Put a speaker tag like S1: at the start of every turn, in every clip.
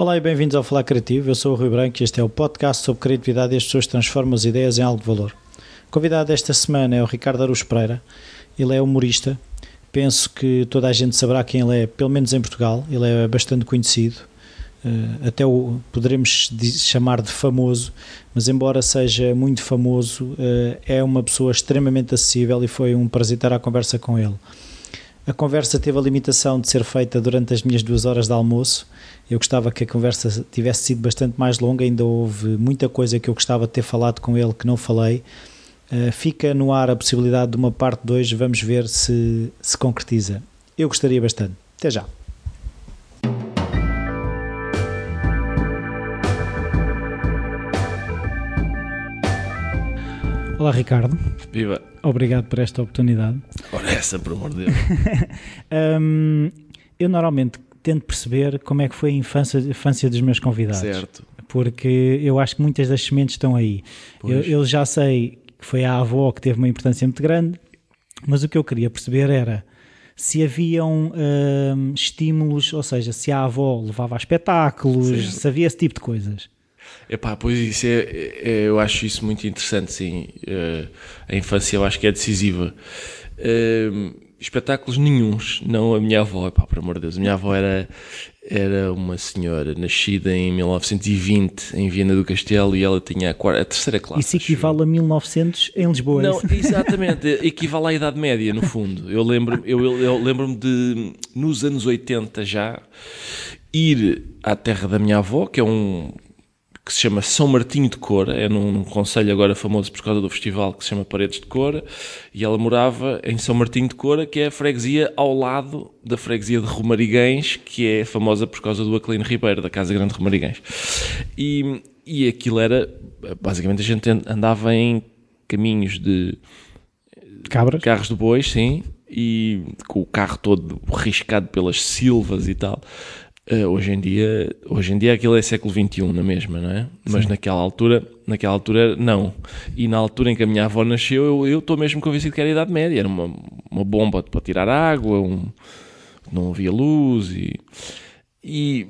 S1: Olá e bem-vindos ao Falar Criativo. Eu sou o Rui Branco e este é o podcast sobre criatividade e as pessoas transformam as ideias em algo de valor. O convidado desta semana é o Ricardo Aruz Pereira. Ele é humorista. Penso que toda a gente saberá quem ele é, pelo menos em Portugal. Ele é bastante conhecido. Uh, até o poderemos chamar de famoso, mas embora seja muito famoso, uh, é uma pessoa extremamente acessível e foi um prazer estar à conversa com ele. A conversa teve a limitação de ser feita durante as minhas duas horas de almoço. Eu gostava que a conversa tivesse sido bastante mais longa, ainda houve muita coisa que eu gostava de ter falado com ele que não falei. Uh, fica no ar a possibilidade de uma parte 2, vamos ver se se concretiza. Eu gostaria bastante. Até já. Olá Ricardo.
S2: Viva.
S1: Obrigado por esta oportunidade.
S2: Ora, essa, por amor de Deus.
S1: um, eu normalmente tento perceber como é que foi a infância, a infância dos meus convidados.
S2: Certo.
S1: Porque eu acho que muitas das sementes estão aí. Eu, eu, já sei que foi a avó que teve uma importância muito grande, mas o que eu queria perceber era se haviam um, estímulos, ou seja, se a avó levava a espetáculos, Sim. se havia esse tipo de coisas.
S2: Epá, pois isso é, é, eu acho isso muito interessante, sim. Uh, a infância eu acho que é decisiva. Uh, espetáculos nenhums, não a minha avó, epá, por amor de Deus, a minha avó era, era uma senhora nascida em 1920 em Viena do Castelo e ela tinha a, quarta, a terceira classe.
S1: Isso equivale a 1900 em Lisboa. É
S2: não, exatamente, equivale à Idade Média no fundo. Eu lembro-me eu, eu lembro de, nos anos 80 já, ir à terra da minha avó, que é um que se chama São Martinho de Cora, é num, num conselho agora famoso por causa do festival que se chama Paredes de Cora, e ela morava em São Martinho de Cora, que é a freguesia ao lado da freguesia de Romariguens, que é famosa por causa do Aquilino Ribeiro, da Casa Grande de Romariguens. E, e aquilo era, basicamente a gente andava em caminhos de...
S1: Cabras?
S2: Carros de bois, sim, e com o carro todo riscado pelas silvas e tal. Uh, hoje em dia, hoje em dia aquilo é século XXI na mesma, não é? Mas Sim. naquela altura, naquela altura não. E na altura em que a minha avó nasceu, eu estou mesmo convencido que era a Idade Média, era uma, uma bomba para tirar água, um, não havia luz e, e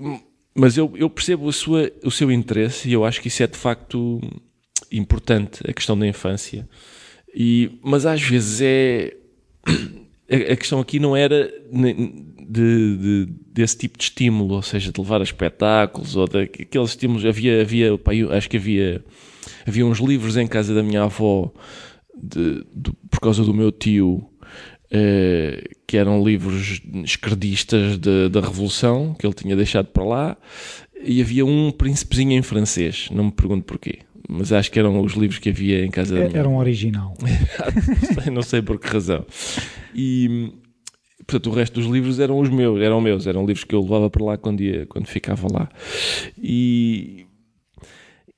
S2: mas eu, eu percebo sua, o seu interesse e eu acho que isso é de facto importante, a questão da infância. E, mas às vezes é a, a questão aqui não era de, de, desse tipo de estímulo, ou seja, de levar a espetáculos ou daqueles estímulos. Havia, havia pá, acho que havia, havia uns livros em casa da minha avó de, de, por causa do meu tio. Eh, que eram livros esquerdistas da Revolução que ele tinha deixado para lá, e havia um príncipezinho em francês, não me pergunto porquê, mas acho que eram os livros que havia em casa da minha
S1: Era um original.
S2: não sei por que razão. E, portanto, o resto dos livros eram os meus, eram meus, eram livros que eu levava para lá quando, ia, quando ficava lá. E,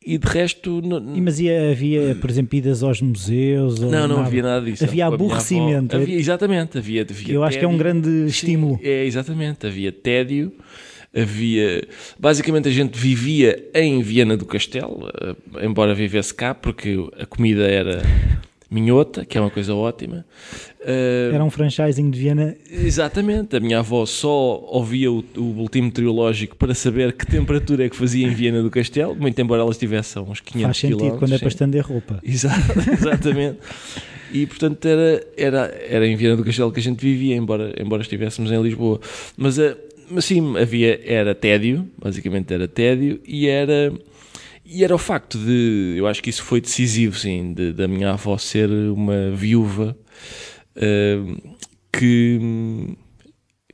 S2: e de resto. Não,
S1: mas ia, havia, por exemplo, idas aos museus?
S2: Não, não nada. havia nada disso.
S1: Havia aborrecimento.
S2: Havia, exatamente, havia, havia
S1: Eu acho que é um grande estímulo.
S2: Sim, é, exatamente, havia tédio. Havia. Basicamente, a gente vivia em Viena do Castelo, eh, embora vivesse cá, porque a comida era minhota, que é uma coisa ótima.
S1: Uh, Era um franchising de Viena.
S2: Exatamente. A minha avó só ouvia o, o boletim meteorológico para saber que temperatura é que fazia em Viena do Castelo, muito embora ela estivesse a uns 500
S1: Faz sentido quando é para estender roupa.
S2: exatamente. E portanto era, era, era em Viena do Castelo que a gente vivia, embora, embora estivéssemos em Lisboa. Mas, uh, mas sim, havia, era tédio, basicamente era tédio, e era e era o facto de, eu acho que isso foi decisivo, sim, de, da minha avó ser uma viúva uh, que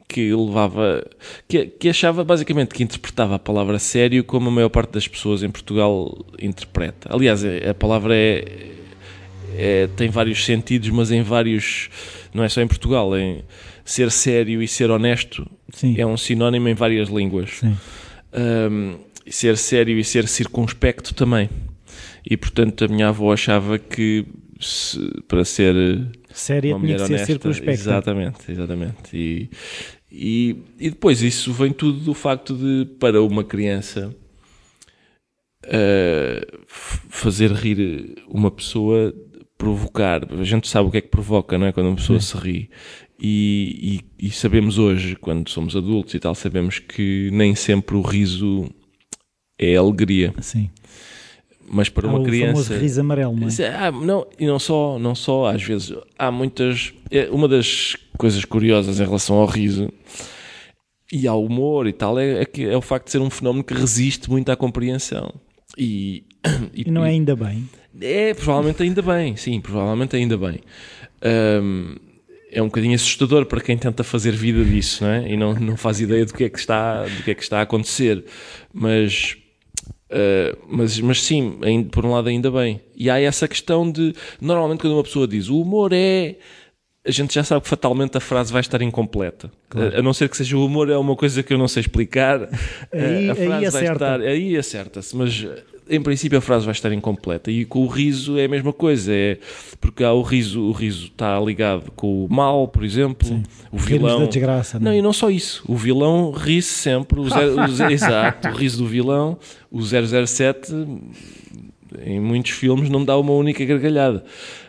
S2: que levava, que, que, achava basicamente que interpretava a palavra sério como a maior parte das pessoas em Portugal interpreta. Aliás, a palavra é, é, tem vários sentidos, mas em vários, não é só em Portugal, em ser sério e ser honesto Sim. é um sinónimo em várias línguas. Um, ser sério e ser circunspecto também. E portanto a minha avó achava que se, para ser
S1: séria uma mulher tinha que honesta, ser circunspecta.
S2: Exatamente, exatamente. E, e, e depois isso vem tudo do facto de para uma criança uh, fazer rir uma pessoa provocar. A gente sabe o que é que provoca, não é? Quando uma pessoa Sim. se ri. E, e, e, sabemos hoje, quando somos adultos e tal, sabemos que nem sempre o riso é alegria.
S1: Sim.
S2: Mas para
S1: Há
S2: uma
S1: o
S2: criança.
S1: famoso riso amarelo, não é?
S2: É- ah, não, e não só, não só, às vezes, há muitas. é, uma das coisas curiosas em relação ao riso e ao humor e tal é, é que é o facto de ser um fenómeno que resiste muito à compreensão. E,
S1: E não é ainda bem.
S2: é, provavelmente ainda bem, sim, provavelmente ainda bem. Ahm, é um bocadinho assustador para quem tenta fazer vida disso, não é? E não, não faz ideia do que é que está, do que é que está a acontecer. Mas, ah, mas, mas sim, ainda- por um lado ainda bem. E há essa questão de, normalmente quando uma pessoa diz o humor é... A gente já sabe que fatalmente a frase vai estar incompleta. A, a não ser que seja o humor, é uma coisa que eu não sei explicar.
S1: Aí-
S2: a
S1: aí
S2: frase vai
S1: acerta.
S2: estar aí acerta-se, mas em princípio a frase vai estar incompleta. E com o riso é a mesma coisa, é porque há o riso, o riso está ligado com o mal, por exemplo, o
S1: Rirmos
S2: vilão.
S1: da desgraça, não
S2: Não,
S1: é?
S2: e não só isso. O vilão ri-se sempre, o zero- o ze- exato, o riso do vilão, o 007 em muitos filmes não dá uma única gargalhada.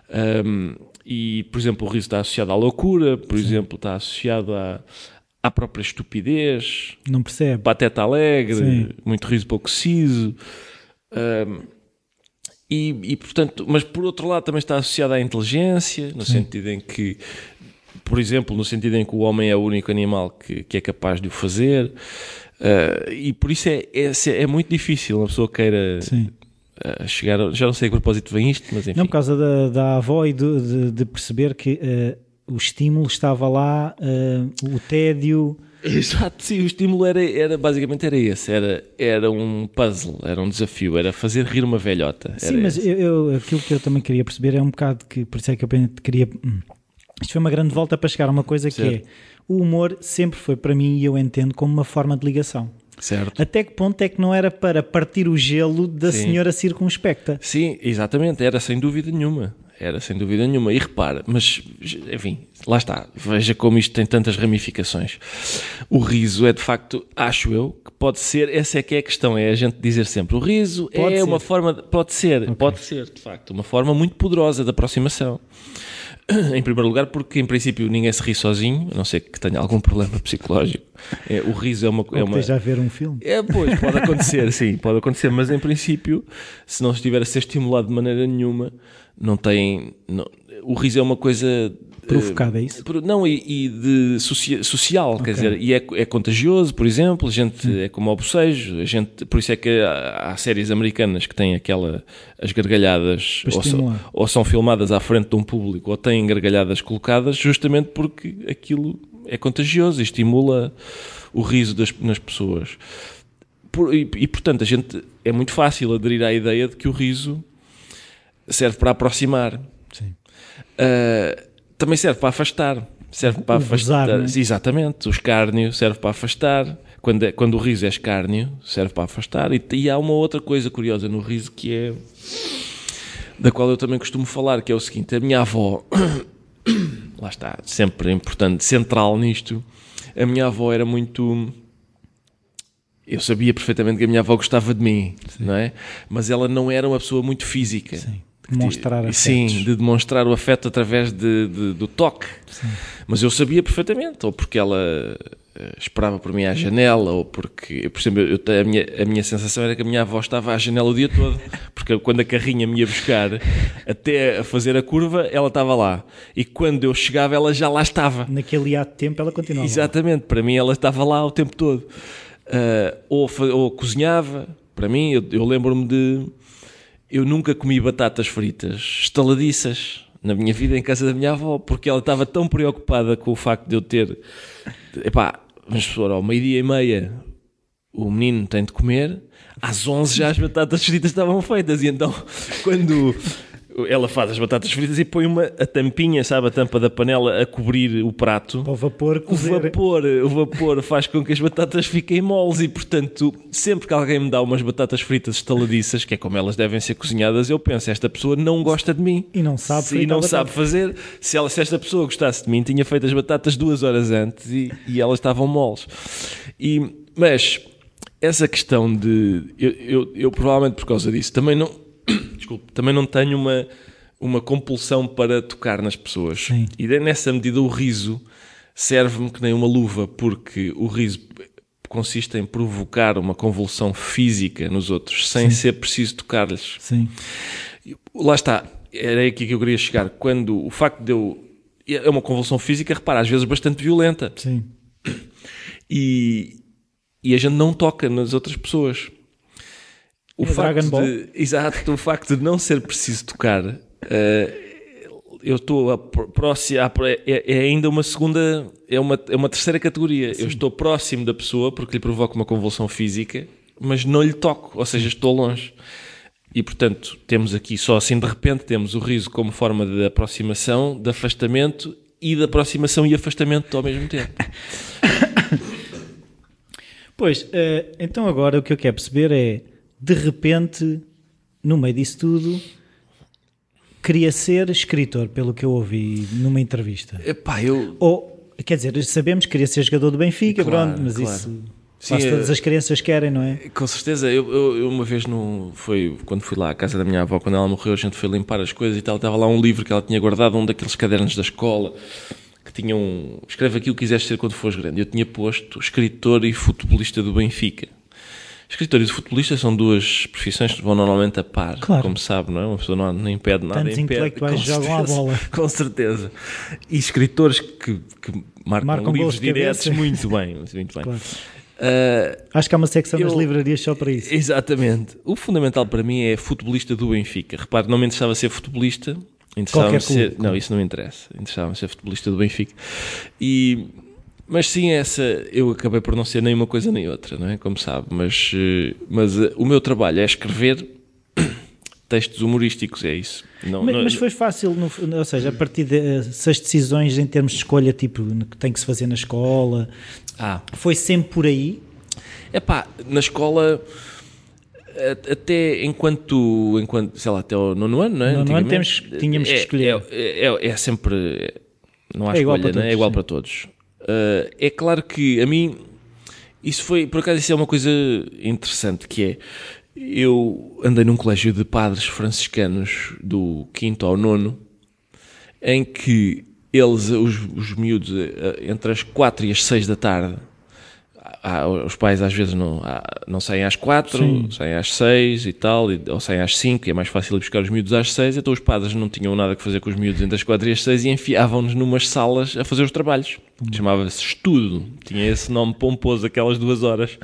S2: Ahm, e, por exemplo, o riso está associado à loucura, por exemplo, está associado à, à própria estupidez,
S1: Não percebe.
S2: pateta alegre,
S1: Sim.
S2: muito riso pouco siso. Ahm, e, e, portanto, mas por outro lado também está associado à inteligência, no sentido em que, por exemplo, no sentido em que o homem é o único animal que, que é capaz de o fazer. Ah, e por isso é, é, é muito difícil uma pessoa queira
S1: Sim.
S2: ah, chegar. Já não sei a que propósito vem isto, mas enfim.
S1: Não por causa da, da avó e do- de, de perceber que eh, o estímulo estava lá, o tédio.
S2: Exato, sim, o estímulo era, era basicamente era esse, era, era um puzzle, era um desafio, era fazer rir uma velhota.
S1: Sim, mas eu, eu- aquilo que eu também queria perceber é um bocado que, por isso é que eu queria. hum, Isto foi uma grande volta para chegar a uma coisa que
S2: Certo.
S1: é o humor sempre foi para mim e eu entendo como uma forma de ligação.
S2: Certo.
S1: Até que ponto é que não era para partir o gelo da
S2: Sim.
S1: senhora circunspecta?
S2: Sim, exatamente, era sem dúvida nenhuma. Era sem dúvida nenhuma. E repara, mas enfim, lá está. Veja como isto tem tantas ramificações. O riso é de facto, acho eu, que pode ser, essa é que é a questão, é a gente dizer sempre: o riso
S1: Pode
S2: é
S1: ser.
S2: uma forma, de- pode ser, pode ser, de facto, uma forma muito poderosa de aproximação. Em primeiro lugar, porque em princípio ninguém se ri sozinho, a não ser que tenha algum problema psicológico. É, o riso é uma.
S1: Ou
S2: É uma
S1: esteja a ver um filme?
S2: é, pois, pode acontecer, sim, pode acontecer, mas em princípio, se não estiver a ser estimulado de maneira nenhuma, não tem. não- o riso é uma coisa.
S1: Provocada,
S2: eh,
S1: é isso?
S2: pro- Não, e, e de socia- social, quer dizer, e é, é contagioso, por exemplo, a gente é como ao bocejo, a gente, por isso é que há, há séries americanas que têm aquela, as gargalhadas, ou, so- ou são filmadas à frente de um público, ou têm gargalhadas colocadas, justamente porque aquilo é contagioso e estimula o riso das, nas pessoas. Por- e, e, portanto, a gente é muito fácil aderir à ideia de que o riso serve para aproximar.
S1: Sim.
S2: Uh, também serve para afastar. Serve para
S1: O
S2: afastar.
S1: gozar, né?
S2: Exatamente. O escárnio serve para afastar. Quando, é- quando o riso é escárnio, serve para afastar. E, e há uma outra coisa curiosa no riso que é. da qual eu também costumo falar, que é o seguinte: a minha avó. lá está, sempre importante, central nisto. A minha avó era muito. Eu sabia perfeitamente que a minha avó gostava de mim, não é? Mas ela não era uma pessoa muito física.
S1: Sim. Demonstrar afetos.
S2: Sim, de demonstrar o afeto através de, de- do toque. Mas eu sabia perfeitamente, ou porque ela eh, esperava por mim à janela, ou porque, por exemplo, eu, a, minha, a minha sensação era que a minha avó estava à janela o dia todo, porque quando a carrinha me ia buscar até a fazer a curva, ela estava lá. E quando eu chegava, ela já lá estava.
S1: Naquele de tempo ela continuava.
S2: Exatamente, para mim ela estava lá o tempo todo. Ah, ou, ou cozinhava, para mim, eu, eu lembro-me de. Eu nunca comi batatas fritas estaladiças na minha vida em casa da minha avó, porque ela estava tão preocupada com o facto de eu ter. Epá, vamos supor, ao meio-dia e meia o menino tem de comer, às 11 já as batatas fritas estavam feitas, e então quando ela faz as batatas fritas e põe uma, a tampinha, sabe, a tampa da panela a cobrir o prato.
S1: O vapor
S2: O
S1: cozer.
S2: vapor, o vapor faz com que as batatas fiquem moles e, portanto, sempre que alguém me dá umas batatas fritas estaladiças, que é como elas devem ser cozinhadas, eu penso, esta pessoa não gosta de mim.
S1: E não sabe
S2: Se- E não sabe fazer. Se, ela, se esta pessoa gostasse de mim, tinha feito as batatas duas horas antes e, e elas estavam moles. E, mas, essa questão de... Eu, eu, eu, provavelmente por causa disso, também não... Desculpe, também não tenho uma, uma compulsão para tocar nas pessoas.
S1: Sim.
S2: E nessa medida o riso serve-me que nem uma luva, porque o riso consiste em provocar uma convulsão física nos outros, sem Sim. ser preciso tocar-lhes.
S1: Sim.
S2: Lá está, era aqui que eu queria chegar. Quando o facto de eu. É uma convulsão física, repara, às vezes bastante violenta.
S1: Sim.
S2: E, e a gente não toca nas outras pessoas.
S1: O é facto
S2: de, exato, o facto de não ser preciso tocar, uh, eu estou próximo, é, é, ainda uma segunda, é uma, é uma terceira categoria. Sim. Eu estou próximo da pessoa porque lhe provoca uma convulsão física, mas não lhe toco, ou seja, estou longe. E portanto, temos aqui só assim de repente, temos o riso como forma de aproximação, de afastamento e de aproximação e afastamento ao mesmo tempo.
S1: Pois, uh, então agora o que eu quero perceber é, de repente, no meio disso tudo, queria ser escritor, pelo que eu ouvi numa entrevista.
S2: Epá, eu...
S1: Ou, quer dizer, sabemos que queria ser jogador do Benfica, claro, pronto, mas claro. isso... Sim, quase todas as crianças querem, não é?
S2: Com certeza. Eu, eu, eu, uma vez, no, foi quando fui lá à casa da minha avó, quando ela morreu, a gente foi limpar as coisas e tal. Estava lá um livro que ela tinha guardado, um daqueles cadernos da escola, que tinha um. Escreve aquilo que quiseres ser quando fores grande. Eu tinha posto escritor e futebolista do Benfica. Escritor e futebolista são duas profissões que vão normalmente a par, claro. como sabe, não é? Uma pessoa não, não impede nada.
S1: Tantos intelectuais jogam certeza, a bola.
S2: Com certeza. E escritores que, que marcam, marcam livros diretos muito bem. Muito bem. Claro.
S1: Uh, Acho que há uma secção eu, das livrarias só para isso.
S2: Exatamente. O fundamental para mim é futebolista do Benfica. Repare, não me interessava ser futebolista. Interessava ser. Clube. Não, isso não me interessa. Interessava ser futebolista do Benfica. E. Mas sim, essa eu acabei por não ser nem uma coisa nem outra, não é? Como sabe. Mas, eh, mas uh, o meu trabalho é escrever textos humorísticos, é isso.
S1: Não, mas, não, mas, foi fácil, no, ou seja, a partir dessas decisões em termos de escolha, tipo, que tem que se fazer na escola, ah. Foi sempre por aí?
S2: É pá, na escola até enquanto, enquanto, sei lá, até o nono ano, não é?
S1: Nono ano temos, tínhamos
S2: é,
S1: que escolher.
S2: É, é, é sempre, não há é escolha, não é? é igual para todos. Uh, é claro que a mim, isso foi, por acaso, isso é uma coisa interessante, que é, eu andei num colégio de padres franciscanos do quinto ao nono, em que eles, os, os miúdos, eh, entre as 4 e as 6 da tarde, os pais às vezes não, não saem às 4, Sim. saem às 6 e tal, ou saem às 5, é mais fácil ir buscar os miúdos às 6, então os padres não tinham nada que fazer com os miúdos entre as 4 e as 6 e enfiavam-nos numas salas a fazer os trabalhos. Hum. Chamava-se estudo, tinha esse nome pomposo, aquelas duas horas,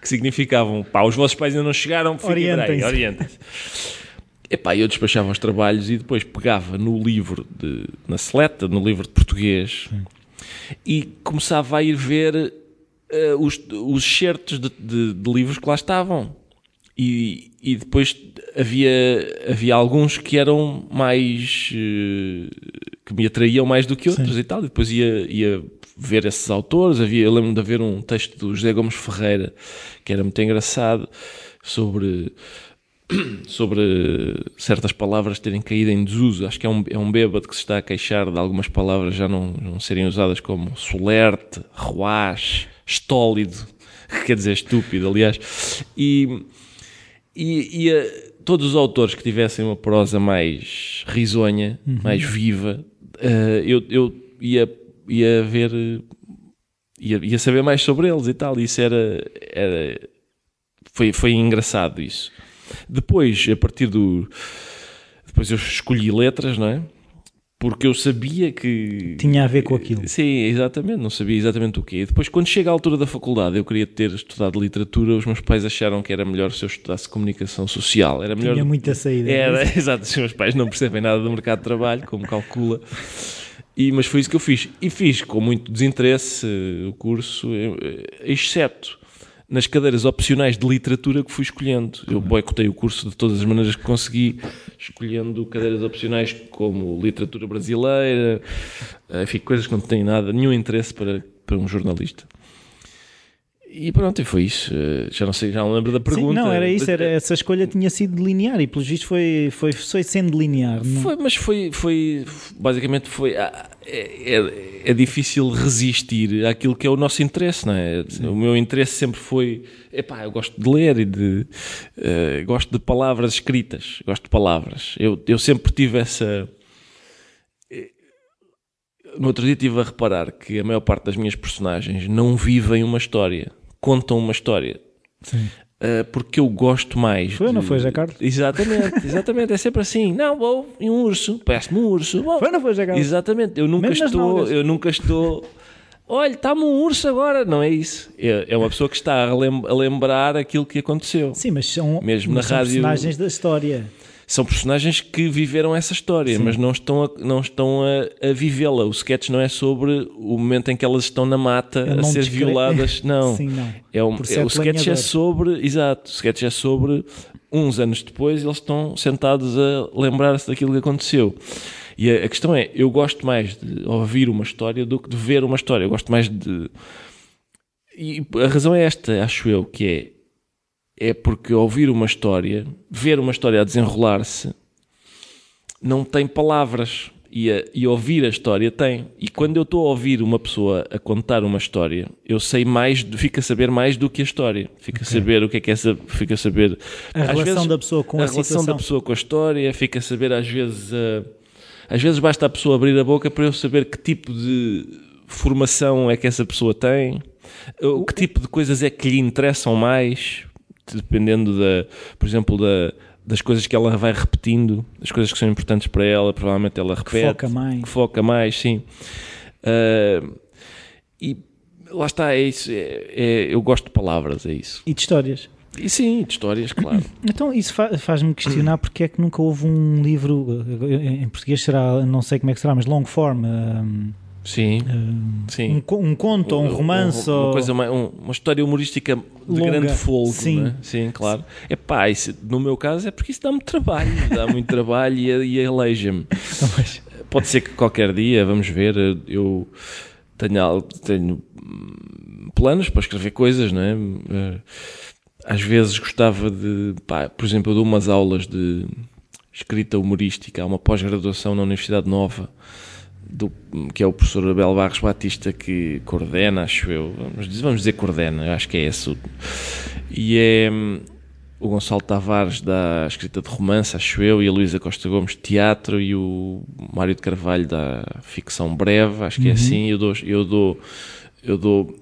S2: que significavam, pá, os vossos pais ainda não chegaram, orientem-se. Orientem Epá, eu despachava os trabalhos e depois pegava no livro, de, na seleta, no livro de português, Sim. e começava a ir ver uh, os, os certos de, de, de, livros que lá estavam. E, e depois havia, havia alguns que eram mais. Uh, que me atraíam mais do que outros Sim. e tal. E depois ia, ia ver esses autores. Havia, eu lembro de haver um texto do José Gomes Ferreira que era muito engraçado sobre sobre certas palavras terem caído em desuso. Acho que é um, é um bêbado que se está a queixar de algumas palavras já não, não serem usadas como solerte, ruaz, estólido, que quer dizer estúpido, aliás. E, e, e a, todos os autores que tivessem uma prosa mais risonha, uhum. mais viva, uh, eu, eu ia, ia ver. Ia, ia saber mais sobre eles e tal. Isso era, era foi, foi engraçado isso. Depois, a partir do. Depois eu escolhi letras, não é? Porque eu sabia que.
S1: Tinha a ver com aquilo.
S2: Sim, exatamente, não sabia exatamente o quê. E depois, quando chega à altura da faculdade, eu queria ter estudado literatura, os meus pais acharam que era melhor se eu estudasse comunicação social. Era melhor.
S1: Tinha muita saída.
S2: Era, exato, os meus pais não percebem nada do mercado de trabalho, como calcula. E, mas foi isso que eu fiz. E fiz com muito desinteresse o curso, exceto nas cadeiras opcionais de literatura que fui escolhendo. Eu boicotei o curso de todas as maneiras que consegui, escolhendo cadeiras opcionais como literatura brasileira, enfim, coisas que não têm nada, nenhum interesse para, para um jornalista. E pronto, e foi isso. Eh, já não sei, já não lembro da pergunta.
S1: Sim, não, era isso, era, essa escolha tinha sido linear e pelo visto foi, foi, foi sendo linear. Não?
S2: Foi, mas foi, foi basicamente foi. Ah, é, é, é, difícil resistir àquilo que é o nosso interesse, não é? Sim. O meu interesse sempre foi. Epá, eu gosto de ler e de. Uh, gosto de palavras escritas, gosto de palavras. Eu, eu sempre tive essa no outro dia estive a reparar que a maior parte das minhas personagens não vivem uma história contam uma história.
S1: Sim.
S2: Uh, porque eu gosto mais.
S1: Foi ou
S2: de...
S1: não foi, José Carlos?
S2: Exatamente, exatamente. É sempre assim. Não, vou em um urso, parece-me um urso. Vou.
S1: Foi ou não foi, José Carlos?
S2: Exatamente. Eu nunca
S1: Mesmo
S2: estou. Eu nunca estou. Olha, está-me um urso agora. Não é isso. É, é uma pessoa que está a, lem- a lembrar aquilo que aconteceu.
S1: Sim, mas são,
S2: Mesmo
S1: mas
S2: na
S1: são
S2: rádio-
S1: personagens da história.
S2: São personagens que viveram essa história, mas não estão, a, não estão a, a vivê-la. O sketch não é sobre o momento em que elas estão na mata a ser
S1: descre-
S2: violadas. Não.
S1: Sim, não.
S2: É um, é, o sketch é sobre. Exato. O sketch é sobre. Uns anos depois, eles estão sentados a lembrar-se daquilo que aconteceu. E a, a questão é: eu gosto mais de ouvir uma história do que de ver uma história. Eu gosto mais de. E a razão é esta, acho eu, que é. É porque ouvir uma história, ver uma história a desenrolar-se, não tem palavras. E, a- e ouvir a história tem. E quando eu estou a ouvir uma pessoa a contar uma história, eu sei mais, fico a saber mais do que a história. Fico a saber o que é que é, essa- fico a saber.
S1: A
S2: às
S1: relação
S2: vezes,
S1: da pessoa com a,
S2: a relação
S1: situação.
S2: da pessoa com a história, fica a saber às vezes. uh, às vezes basta a pessoa abrir a boca para eu saber que tipo de formação é que essa pessoa tem, o que tipo de coisas é que lhe interessam mais, dependendo da, por exemplo, da, das coisas que ela vai repetindo, das coisas que são importantes para ela, provavelmente ela repete.
S1: foca mais.
S2: Que foca mais, sim. Uh, e lá está, é isso. é- é- eu gosto de palavras, é isso.
S1: E de histórias.
S2: E sim, de histórias, claro.
S1: Então isso fa- faz-me questionar porque é que nunca houve um livro, em português será, não sei como é que será, mas long form, um,
S2: Sim,
S1: um,
S2: sim.
S1: um, um conto ou um romance
S2: uma,
S1: ou...
S2: coisa, mais- um- uma história humorística de
S1: Longa,
S2: grande folgo,
S1: sim.
S2: né? sim, claro. É pá, isso, no meu caso é porque isso dá-me trabalho, dá muito trabalho e, e aleija-me. Pode ser que qualquer dia, vamos ver, eu tenho, tenho hum, planos para escrever coisas, não é? Eh, Às vezes gostava de, pá, por exemplo, eu dou umas aulas de escrita humorística, há uma pós-graduação na Universidade Nova, do, que é o professor Abel Barros Batista que coordena, acho eu, vamos dizer, vamos dizer coordena, eu acho que é esse. o- E é o Gonçalo Tavares da escrita de romance, acho eu, e a Luísa Costa Gomes teatro e o Mário de Carvalho da ficção breve, acho que é assim. Eu dou, eu dou, eu dou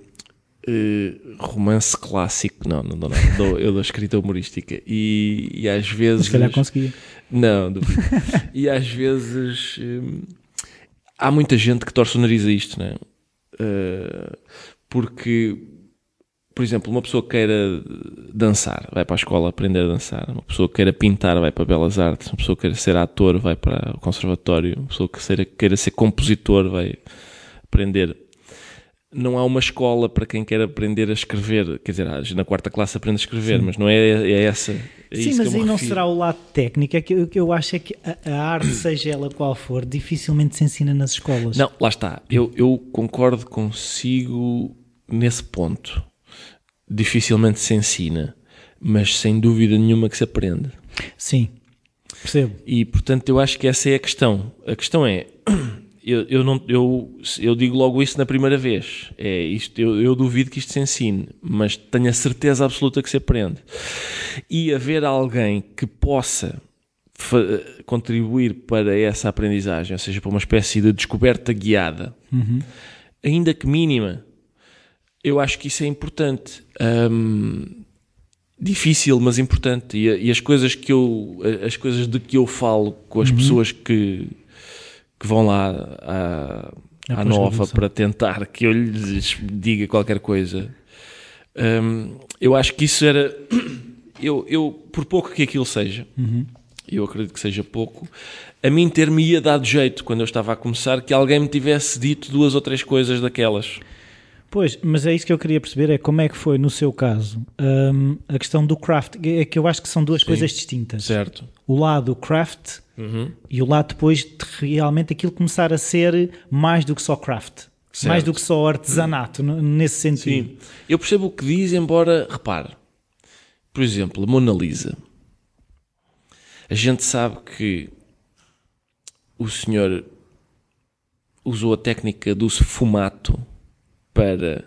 S2: eh, romance clássico, não, não dou nada, dou, eu dou escrita humorística e, e às vezes.
S1: Se calhar conseguia.
S2: Não, e às vezes hum, há muita gente que torce o nariz a isto, né? Uh, porque, por exemplo, uma pessoa que queira dançar, vai para a escola aprender a dançar. Uma pessoa que queira pintar, vai para Belas Artes. Uma pessoa que queira ser ator, vai para o conservatório. Uma pessoa que queira ser compositor, vai aprender. Não há uma escola para quem quer aprender a escrever. Quer dizer, na quarta classe aprende a escrever, mas não é, é essa. É
S1: Sim, mas aí não será o lado técnico. É que, o que eu acho é que a, a arte, seja ela qual for, dificilmente se ensina nas escolas.
S2: Não, lá está. Eu, eu concordo consigo nesse ponto. Dificilmente se ensina, mas sem dúvida nenhuma que se aprende.
S1: Sim, percebo.
S2: E portanto eu acho que essa é a questão. A questão é. Eu, eu, não, eu, eu digo logo isso na primeira vez. É isto, eu, eu duvido que isto se ensine, mas tenho a certeza absoluta que se aprende. E haver alguém que possa contribuir para essa aprendizagem, ou seja, para uma espécie de descoberta guiada, ainda que mínima, eu acho que isso é importante. Hum, difícil, mas importante. E, e as coisas que eu, as coisas de que eu falo com as pessoas que, que vão lá à,
S1: À
S2: nova para tentar que eu lhes diga qualquer coisa, hum, eu acho que isso era. Eu, eu, por pouco que aquilo seja, eu acredito que seja pouco, a mim ter-me ia dado jeito quando eu estava a começar que alguém me tivesse dito duas ou três coisas daquelas.
S1: Pois, mas é isso que eu queria perceber, é como é que foi, no seu caso, hum, a questão do craft, é que eu acho que são duas coisas distintas.
S2: Certo?
S1: O lado craft
S2: Uhum.
S1: e o lado depois de realmente aquilo começar a ser mais do que só craft.
S2: Certo.
S1: Mais do que só artesanato, n- nesse sentido.
S2: Sim. Eu percebo o que diz, embora, repare, por exemplo, a Mona Lisa. A gente sabe que o senhor usou a técnica do sfumato para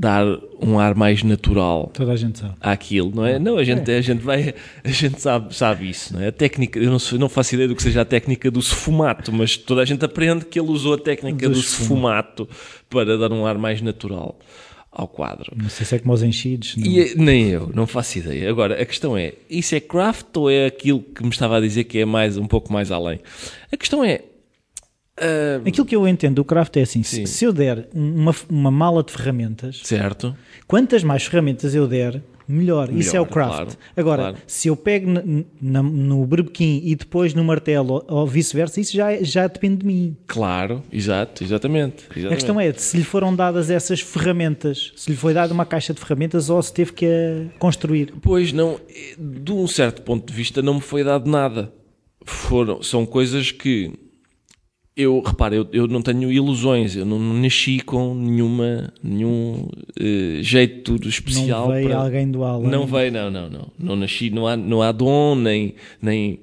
S2: dar um ar mais natural
S1: Toda a gente sabe.
S2: àquilo, não é? Não, a gente, a gente vai, a gente sabe, sabe isso, não é? A técnica, eu não, não faço ideia do que seja a técnica do sfumato, mas toda a gente aprende que ele usou a técnica
S1: Do
S2: do sfumato para dar um ar mais natural. ao quadro.
S1: Não sei se é como os enchidos. Não.
S2: E, nem eu, não faço ideia. Agora, a questão é, isso é craft ou é aquilo que me estava a dizer que é mais um pouco mais além? A questão é, uh,
S1: Aquilo que eu entendo do craft é assim:
S2: Sim.
S1: se, se eu der uma, uma mala de ferramentas,
S2: certo?
S1: quantas mais ferramentas eu der, melhor. Isso é o
S2: Melhor,
S1: craft.
S2: claro,
S1: Agora,
S2: claro.
S1: se eu pego na- no berbequim e depois no martelo ou, vice-versa, isso já, já depende de mim.
S2: Claro, exato, exatamente.
S1: A questão é se lhe foram dadas essas ferramentas, se lhe foi dada uma caixa de ferramentas ou se teve que a construir.
S2: Pois não, de um certo ponto de vista não me foi dado nada. Foram, são coisas que eu, repara, eu, eu não tenho ilusões, eu não, não nasci com nenhuma, nenhum eh, jeito especial.
S1: não veio
S2: para-
S1: alguém do além.
S2: Não veio, não, não, não. Não nasci, não há, não há dom, nem, nem,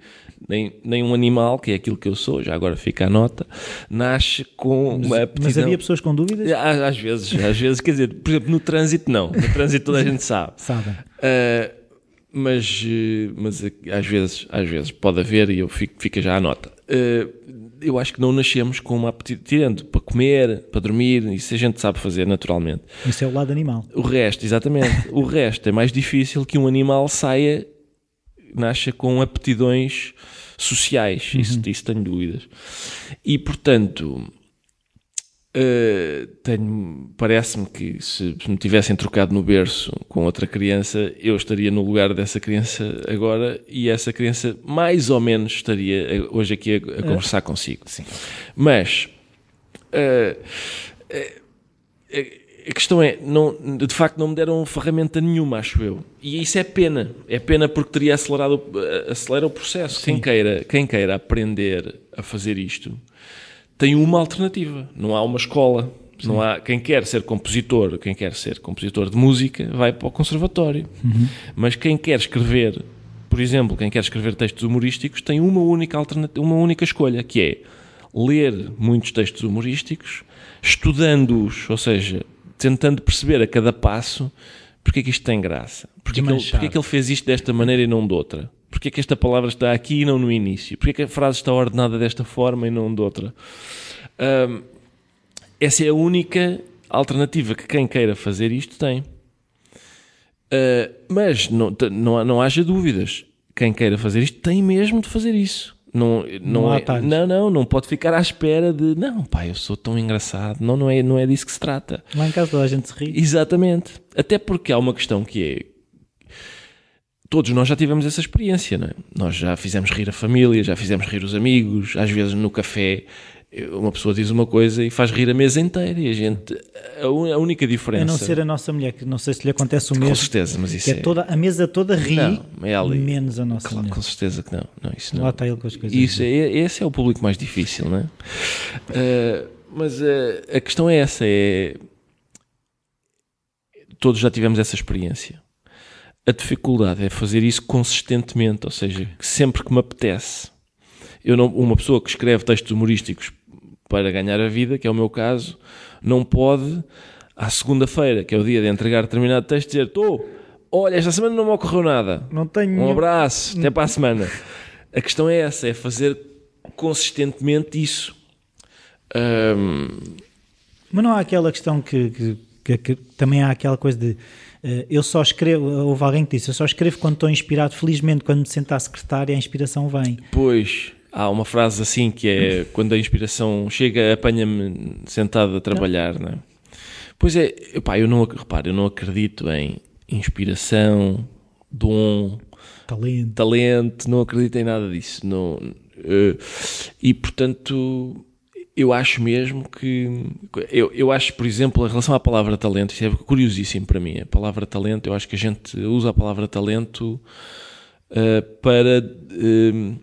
S2: nem, nem um animal, que é aquilo que eu sou, já agora fica a nota, nasce com uma
S1: Mas
S2: aptidão.
S1: havia pessoas com dúvidas?
S2: Às às vezes, às vezes, quer dizer, por exemplo, no trânsito não. No trânsito toda a gente sabe.
S1: Sabem.
S2: Uh, mas, uh, mas uh, às vezes, às vezes pode haver e eu fico, fica já a nota. Uh, eu acho que não nascemos com uma aptidão tirando para comer, para dormir, isso a gente sabe fazer naturalmente.
S1: Isso é o lado animal.
S2: O resto, exatamente, o resto é mais difícil que um animal saia, nasça com aptidões sociais. Isso, isso tenho dúvidas. E portanto, eh, tenho, parece-me que se me tivessem trocado no berço com outra criança, eu estaria no lugar dessa criança agora e essa criança mais ou menos estaria eh, hoje aqui a, a conversar consigo. Mas eh, eh, a questão é, não, de facto não me deram ferramenta nenhuma, acho eu. E isso é pena. É pena porque teria acelerado, o- acelera o processo. Quem queira, quem queira aprender a fazer isto tem uma alternativa. Não há uma escola. Não há, quem quer ser compositor, quem quer ser compositor de música, vai para o conservatório. Mas quem quer escrever, por exemplo, quem quer escrever textos humorísticos, tem uma única alternativa, uma única escolha, que é ler muitos textos humorísticos, estudando-os, ou seja, tentando perceber a cada passo porque é que isto tem graça, porque é que, ele, porque é que ele fez isto desta maneira e não de outra, porque é que esta palavra está aqui e não no início, porque é que a frase está ordenada desta forma e não de outra. Ahm, essa é a única alternativa que quem queira fazer isto tem. Uh, mas não, não, não haja dúvidas. Quem queira fazer isto tem mesmo de fazer isso. Não, não,
S1: Não
S2: é- não, não, não pode ficar à espera de não, pá, eu sou tão engraçado. Não, não é, não é disso que se trata.
S1: Lá em casa toda a gente se ri.
S2: Exatamente. Até porque há uma questão que é. Todos nós já tivemos essa experiência, não é? Nós já fizemos rir a família, já fizemos rir os amigos, às vezes no café uma pessoa diz uma coisa e faz rir a mesa inteira e a gente. A, única diferença.
S1: A não ser a nossa mulher, que não sei se lhe acontece o
S2: Com
S1: mesmo.
S2: certeza, mas isso
S1: é
S2: é.
S1: toda, a mesa toda ri,
S2: Não, é ali.
S1: menos a nossa
S2: Claro,
S1: mulher.
S2: com certeza que não. não isso não.
S1: Lá está ele com as coisas.
S2: Isso, é, esse é o público mais difícil, não é? Uh, mas uh, a questão é essa: é. Todos já tivemos essa experiência. A dificuldade é fazer isso consistentemente, ou seja, que sempre que me apetece. Eu não, uma pessoa que escreve textos humorísticos para ganhar a vida, que é o meu caso, não pode, à segunda-feira, que é o dia de entregar determinado texto, dizer: Estou, olha, esta semana não me ocorreu nada.
S1: Não tenho.
S2: Um abraço, até para a semana. A questão é essa, é fazer consistentemente isso. Ahm,
S1: Mas não há aquela questão que, que- que- que também há aquela coisa de eu só escrevo, houve alguém que disse, eu só escrevo quando estou inspirado, felizmente quando me sento à secretária a inspiração vem.
S2: pois, há uma frase assim que é quando a inspiração chega, apanha-me sentado a trabalhar, não é? Pois é, epá, eu não, repare, eu não acredito em inspiração, dom,
S1: Talento.
S2: talento, não acredito em nada disso. Não, eh, e portanto, eu acho mesmo que. Eu, eu acho, por exemplo, em relação à palavra talento, isso é curiosíssimo para mim. A palavra talento, eu acho que a gente usa a palavra talento eh, para eh,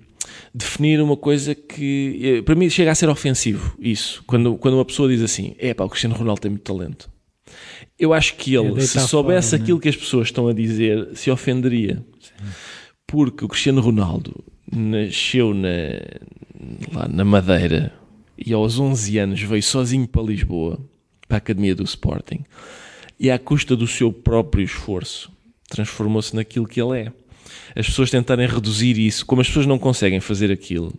S2: definir uma coisa que eh, para mim chega a ser ofensivo. Isso, quando, quando uma pessoa diz assim: é pá, o Cristiano Ronaldo tem muito talento. Eu acho que
S1: É
S2: ele, se soubesse
S1: fora, né?
S2: aquilo que as pessoas estão a dizer, se ofenderia. Porque o Cristiano Ronaldo nasceu na, lá na Madeira e aos 11 anos veio sozinho para Lisboa, para a Academia do Sporting, e à custa do seu próprio esforço transformou-se naquilo que ele é. As pessoas tentarem reduzir isso, como as pessoas não conseguem fazer aquilo,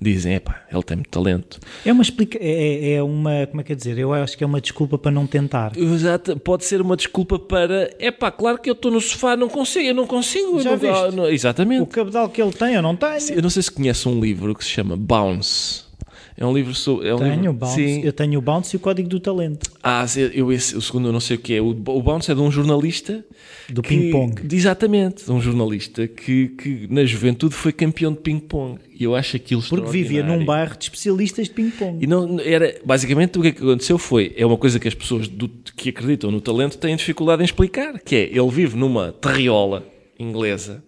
S2: dizem, epá, ele tem muito talento.
S1: É uma explica é, é uma, como é que é dizer? Eu acho que é uma desculpa para não tentar.
S2: Exato, pode ser uma desculpa para, epá, claro que eu estou no sofá, não consigo, eu não consigo.
S1: Já
S2: não,
S1: viste?
S2: não- exatamente.
S1: O cabedal que ele tem, eu não tenho.
S2: Eu não sei se conhece um livro que se chama Bounce. É um livro sobre. É um
S1: Tenho
S2: livro,
S1: o bounce,
S2: Sim.
S1: eu tenho o bounce e o código do talento.
S2: Ah, eu esse, o segundo eu não sei o que é. O, o Bounce é de um jornalista.
S1: Do ping-pong.
S2: Exatamente, de um jornalista que, que na juventude foi campeão de ping-pong. E eu acho aquilo
S1: Porque vivia num bairro de especialistas de ping-pong.
S2: E não, era, basicamente o que é que aconteceu foi, é uma coisa que as pessoas do- que acreditam no talento têm dificuldade em explicar, que é, ele vive numa terriola inglesa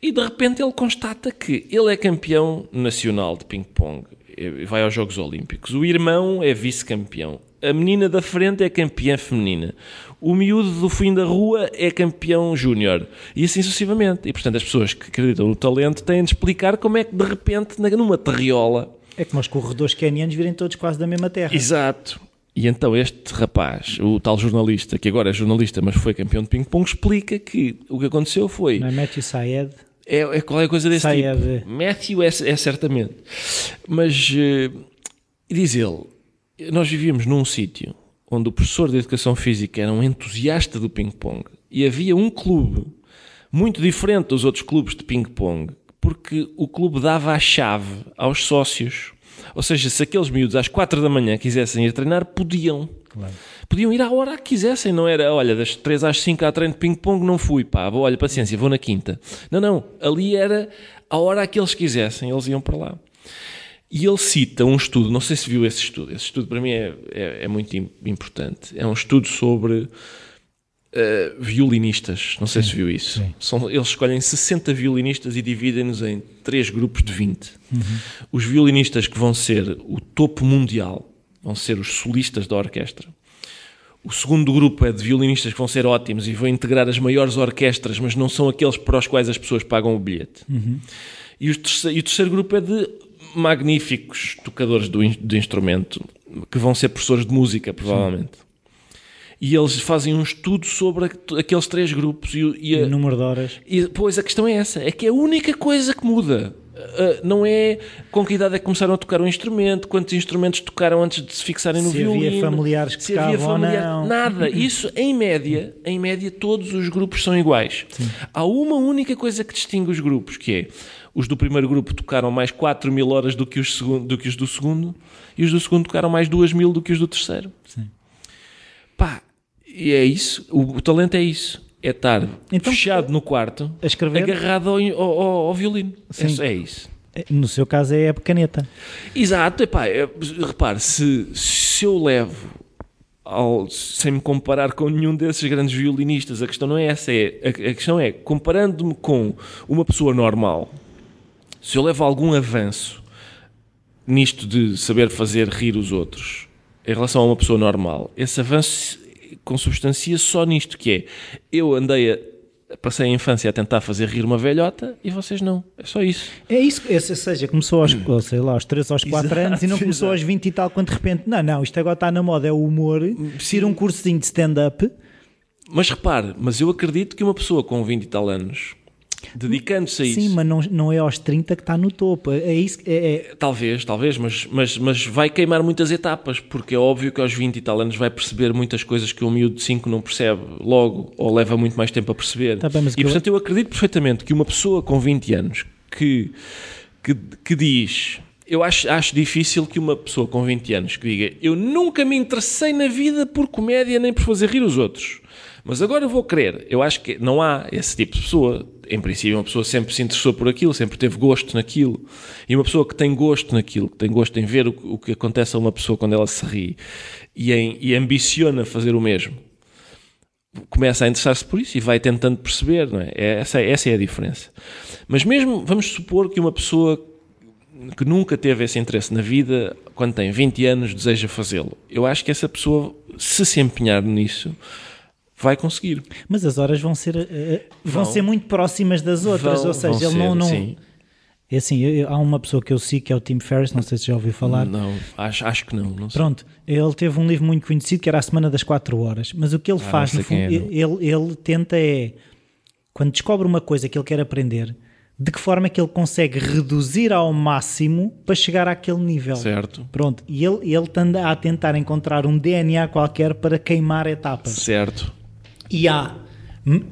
S2: e de repente ele constata que ele é campeão nacional de ping-pong, vai aos Jogos Olímpicos, o irmão é vice-campeão, a menina da frente é campeã feminina, o miúdo do fim da rua é campeão júnior, e assim sucessivamente. E portanto as pessoas que acreditam no talento têm de explicar como é que de repente, numa terriola,
S1: É como os corredores canianos virem todos quase da mesma terra.
S2: Exato. E então este rapaz, o tal jornalista, que agora é jornalista, mas foi campeão de ping-pong, explica que o que aconteceu foi...
S1: Não é Matthew Syed?
S2: É, é qualquer coisa desse tipo.
S1: a ver.
S2: Matthew é, é certamente. Mas, eh, diz ele, nós vivíamos num sítio onde o professor de Educação Física era um entusiasta do ping-pong e havia um clube muito diferente dos outros clubes de ping-pong porque o clube dava a chave aos sócios. Ou seja, se aqueles miúdos às quatro da manhã quisessem ir treinar, podiam. Podiam ir à hora que quisessem, não era, olha, das 3 às 5 há treino de ping-pong, não fui, pá, vou, olha, paciência, vou na quinta. Não, não, ali era a hora que eles quisessem, eles iam para lá. E ele cita um estudo, não sei se viu esse estudo, esse estudo para mim é, é, é muito im- importante. É um estudo sobre eh, violinistas, não sei se viu isso. São, eles escolhem 60 violinistas e dividem-nos em três grupos de 20.
S1: Uhum.
S2: Os violinistas que vão ser o topo mundial, vão ser os solistas da orquestra. O segundo grupo é de violinistas que vão ser ótimos e vão integrar as maiores orquestras, mas não são aqueles para os quais as pessoas pagam o bilhete. E, os terce- e o terceiro grupo é de magníficos tocadores do, do instrumento, que vão ser professores de música, provavelmente. E eles fazem um estudo sobre aqueles três grupos. E, o- e a-
S1: O número de horas.
S2: e pois a questão é essa: é que é a única coisa que muda. Ah, não é com que idade é que começaram a tocar um instrumento, quantos instrumentos tocaram antes de se fixarem no
S1: Se
S2: violino.
S1: havia familiares que
S2: se havia familiar-
S1: não.
S2: Nada. Isso, em média, em média, todos os grupos são iguais. Há uma única coisa que distingue os grupos, que é os do primeiro grupo tocaram mais 4 mil horas do que, os segundo, do que os do segundo, e os do segundo tocaram mais 2 mil do que os do terceiro.
S1: Sim.
S2: Pá, e é isso. O, o talento é isso. É estar
S1: Então,
S2: fechado no quarto,
S1: a escrever?
S2: agarrado ao, ao- ao- violino. É,
S1: Sim.
S2: é isso.
S1: No seu caso é a caneta.
S2: Exato, epá, é, repare, se, se eu levo ao- sem me comparar com nenhum desses grandes violinistas, a questão não é essa, é, a, a questão é, comparando-me com uma pessoa normal, se eu levo algum avanço nisto de saber fazer rir os outros em relação a uma pessoa normal, esse avanço consubstancia só nisto, que é, eu andei a, passei a infância a tentar fazer rir uma velhota e vocês não, é só isso.
S1: É isso, ou seja, começou aos, ou sei lá, aos 3 aos 4
S2: Exato,
S1: anos e não começou
S2: exato.
S1: aos 20 e tal, quando de repente, não, não, isto agora está na moda, é o humor, tira um cursozinho de stand-up,
S2: Mas repare, mas eu acredito que uma pessoa com 20 e tal anos, dedicando-se a isso,
S1: sim, mas não, não é aos 30 que está no topo, é isso, é, é-
S2: talvez, talvez, mas, mas, mas vai queimar muitas etapas, porque é óbvio que aos 20 e tal anos vai perceber muitas coisas que um miúdo de 5 não percebe logo, ou leva muito mais tempo a perceber.
S1: Tá bem, mas
S2: e
S1: eu-
S2: portanto eu acredito perfeitamente que uma pessoa com 20 anos que, que, que diz. Eu acho, acho difícil que uma pessoa com 20 anos que diga eu nunca me interessei na vida por comédia nem por fazer rir os outros, mas agora eu vou querer. Eu acho que não há esse tipo de pessoa. Em princípio, uma pessoa sempre se interessou por aquilo, sempre teve gosto naquilo. E uma pessoa que tem gosto naquilo, que tem gosto em ver o, o que acontece a uma pessoa quando ela se ri e, em, e ambiciona fazer o mesmo, começa a interessar-se por isso e vai tentando perceber, não é? É- Essa, essa é a diferença. Mas mesmo, vamos supor que uma pessoa que nunca teve esse interesse na vida, quando tem 20 anos, deseja fazê-lo. Eu acho que essa pessoa, se se empenhar nisso, vai conseguir.
S1: mas as horas vão ser, eh, vão,
S2: Vão.
S1: ser muito próximas das outras,
S2: Vão-
S1: ou seja, ele não,
S2: ser,
S1: não
S2: sim.
S1: é assim, eu- há uma pessoa que eu sigo que é o Tim Ferriss, não sei se já ouviu falar,
S2: Não, acho, acho que não. não sei.
S1: Pronto, ele teve um livro muito conhecido que era a Semana das 4 Horas, mas o que ele
S2: Ah,
S1: faz,
S2: não
S1: no
S2: sei
S1: fundo,
S2: é, não.
S1: ele, ele tenta é, quando descobre uma coisa que ele quer aprender, de que forma é que ele consegue reduzir ao máximo para chegar àquele nível.
S2: Certo.
S1: Pronto, e ele, ele anda a tentar encontrar um DNA qualquer para queimar etapas.
S2: Certo.
S1: E há.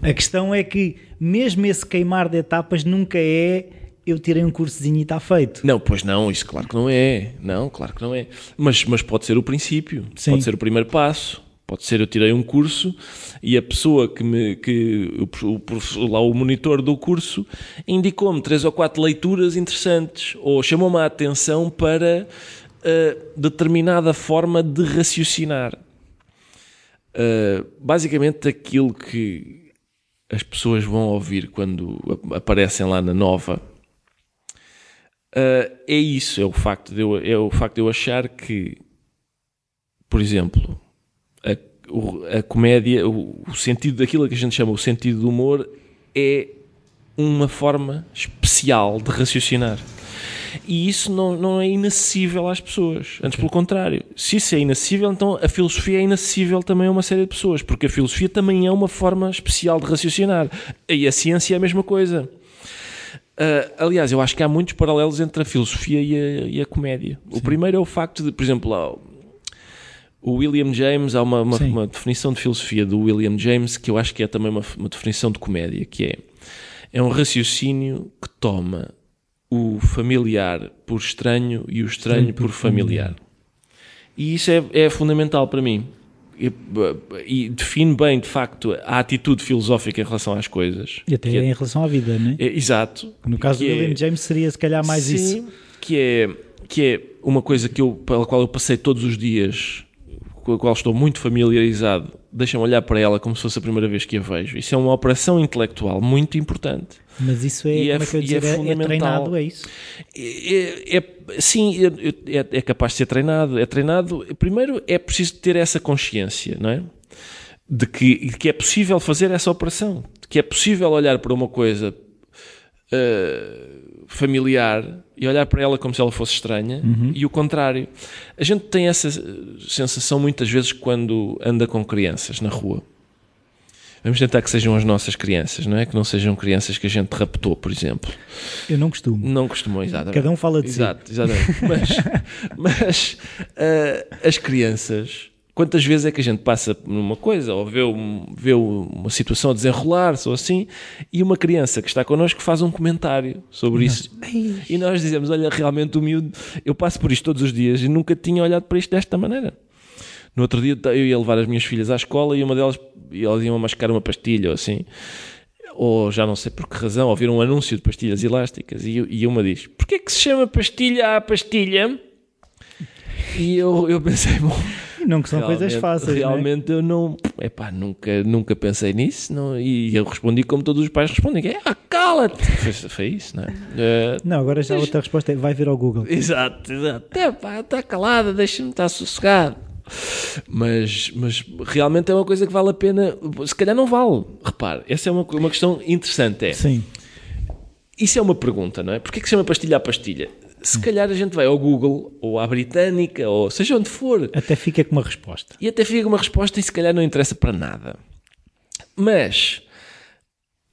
S1: A questão é que, mesmo esse queimar de etapas, nunca é eu tirei um cursozinho e está feito.
S2: Não, pois não, isso claro que não é. Não, claro que não é. Mas, mas pode ser o princípio, Sim. pode ser o primeiro passo. Pode ser eu tirei um curso e a pessoa que me que o, o, lá o monitor do curso indicou-me três ou quatro leituras interessantes ou chamou-me a atenção para uh, determinada forma de raciocinar. Uh, basicamente aquilo que as pessoas vão ouvir quando aparecem lá na nova uh, é isso, é o facto de eu, é o facto de eu achar que, por exemplo, a, a comédia, o, o, sentido daquilo que a gente chama o sentido do humor é uma forma especial de raciocinar. E isso não, não é inacessível às pessoas. Antes, pelo contrário. Se isso é inacessível, então a filosofia é inacessível também a uma série de pessoas. Porque a filosofia também é uma forma especial de raciocinar. E a ciência é a mesma coisa. Uh, aliás, eu acho que há muitos paralelos entre a filosofia e a, e a comédia. Sim. O primeiro é o facto de, por exemplo, lá, o William James, há uma, uma, uma, definição de filosofia do William James que eu acho que é também uma, uma definição de comédia, que é, é um raciocínio que toma o familiar por estranho e o estranho Sim, por, familiar. familiar. E isso é, é fundamental para mim. E, e, define bem, de facto, a atitude filosófica em relação às coisas.
S1: E até
S2: é,
S1: em relação à vida, não
S2: é? é exato.
S1: No caso do William é, James seria se calhar mais
S2: sim,
S1: isso.
S2: Que é, que é uma coisa que eu, pela qual eu passei todos os dias com a qual estou muito familiarizado, deixa-me olhar para ela como se fosse a primeira vez que a vejo. Isso é uma operação intelectual muito importante.
S1: Mas isso é,
S2: é,
S1: como é, que eu dizer, é, é, é treinado, é isso?
S2: É, é sim, é, é, é, capaz de ser treinado. É treinado. Primeiro é preciso ter essa consciência, não é? De que, de que é possível fazer essa operação. De que é possível olhar para uma coisa uh, familiar e olhar para ela como se ela fosse estranha uhum. e o contrário. A gente tem essa sensação muitas vezes quando anda com crianças na rua. Vamos tentar que sejam as nossas crianças, não é? Que não sejam crianças que a gente raptou, por exemplo.
S1: Eu não costumo.
S2: Não costumou, exatamente.
S1: Cada um fala de
S2: Exato, si. Exatamente. Mas, mas uh, as crianças Quantas vezes é que a gente passa numa coisa ou vê, vê uma situação a desenrolar-se ou assim e uma criança que está connosco faz um comentário sobre isso e nós dizemos, olha, realmente o miúdo, eu passo por isto todos os dias e nunca tinha olhado para isto desta maneira. No outro dia eu ia levar as minhas filhas à escola e uma delas, e elas iam mascar uma pastilha ou assim, ou já não sei por que razão, ouviram um anúncio de pastilhas elásticas e, e uma diz, porquê é que se chama pastilha à pastilha? E eu, eu pensei, bom
S1: não que são coisas fáceis.
S2: É? Realmente
S1: né?
S2: eu não. Epá, nunca, nunca pensei nisso. Não, e eu respondi como todos os pais respondem: é ah, cala-te! Foi, foi, isso, não é? Uh,
S1: não, agora já a outra resposta é: vai vir ao Google.
S2: Exato, exato. Epá, está calada, deixa-me estar sossegado. Mas, mas realmente é uma coisa que vale a pena. Se calhar não vale. Repare, essa é uma, uma questão interessante. É,
S1: Sim.
S2: Isso é uma pergunta, não é? Porquê que se chama pastilha à pastilha? Se calhar a gente vai ao Google ou à Britânica ou seja onde for.
S1: Até fica com uma resposta.
S2: E até fica com uma resposta e se calhar não interessa para nada. Mas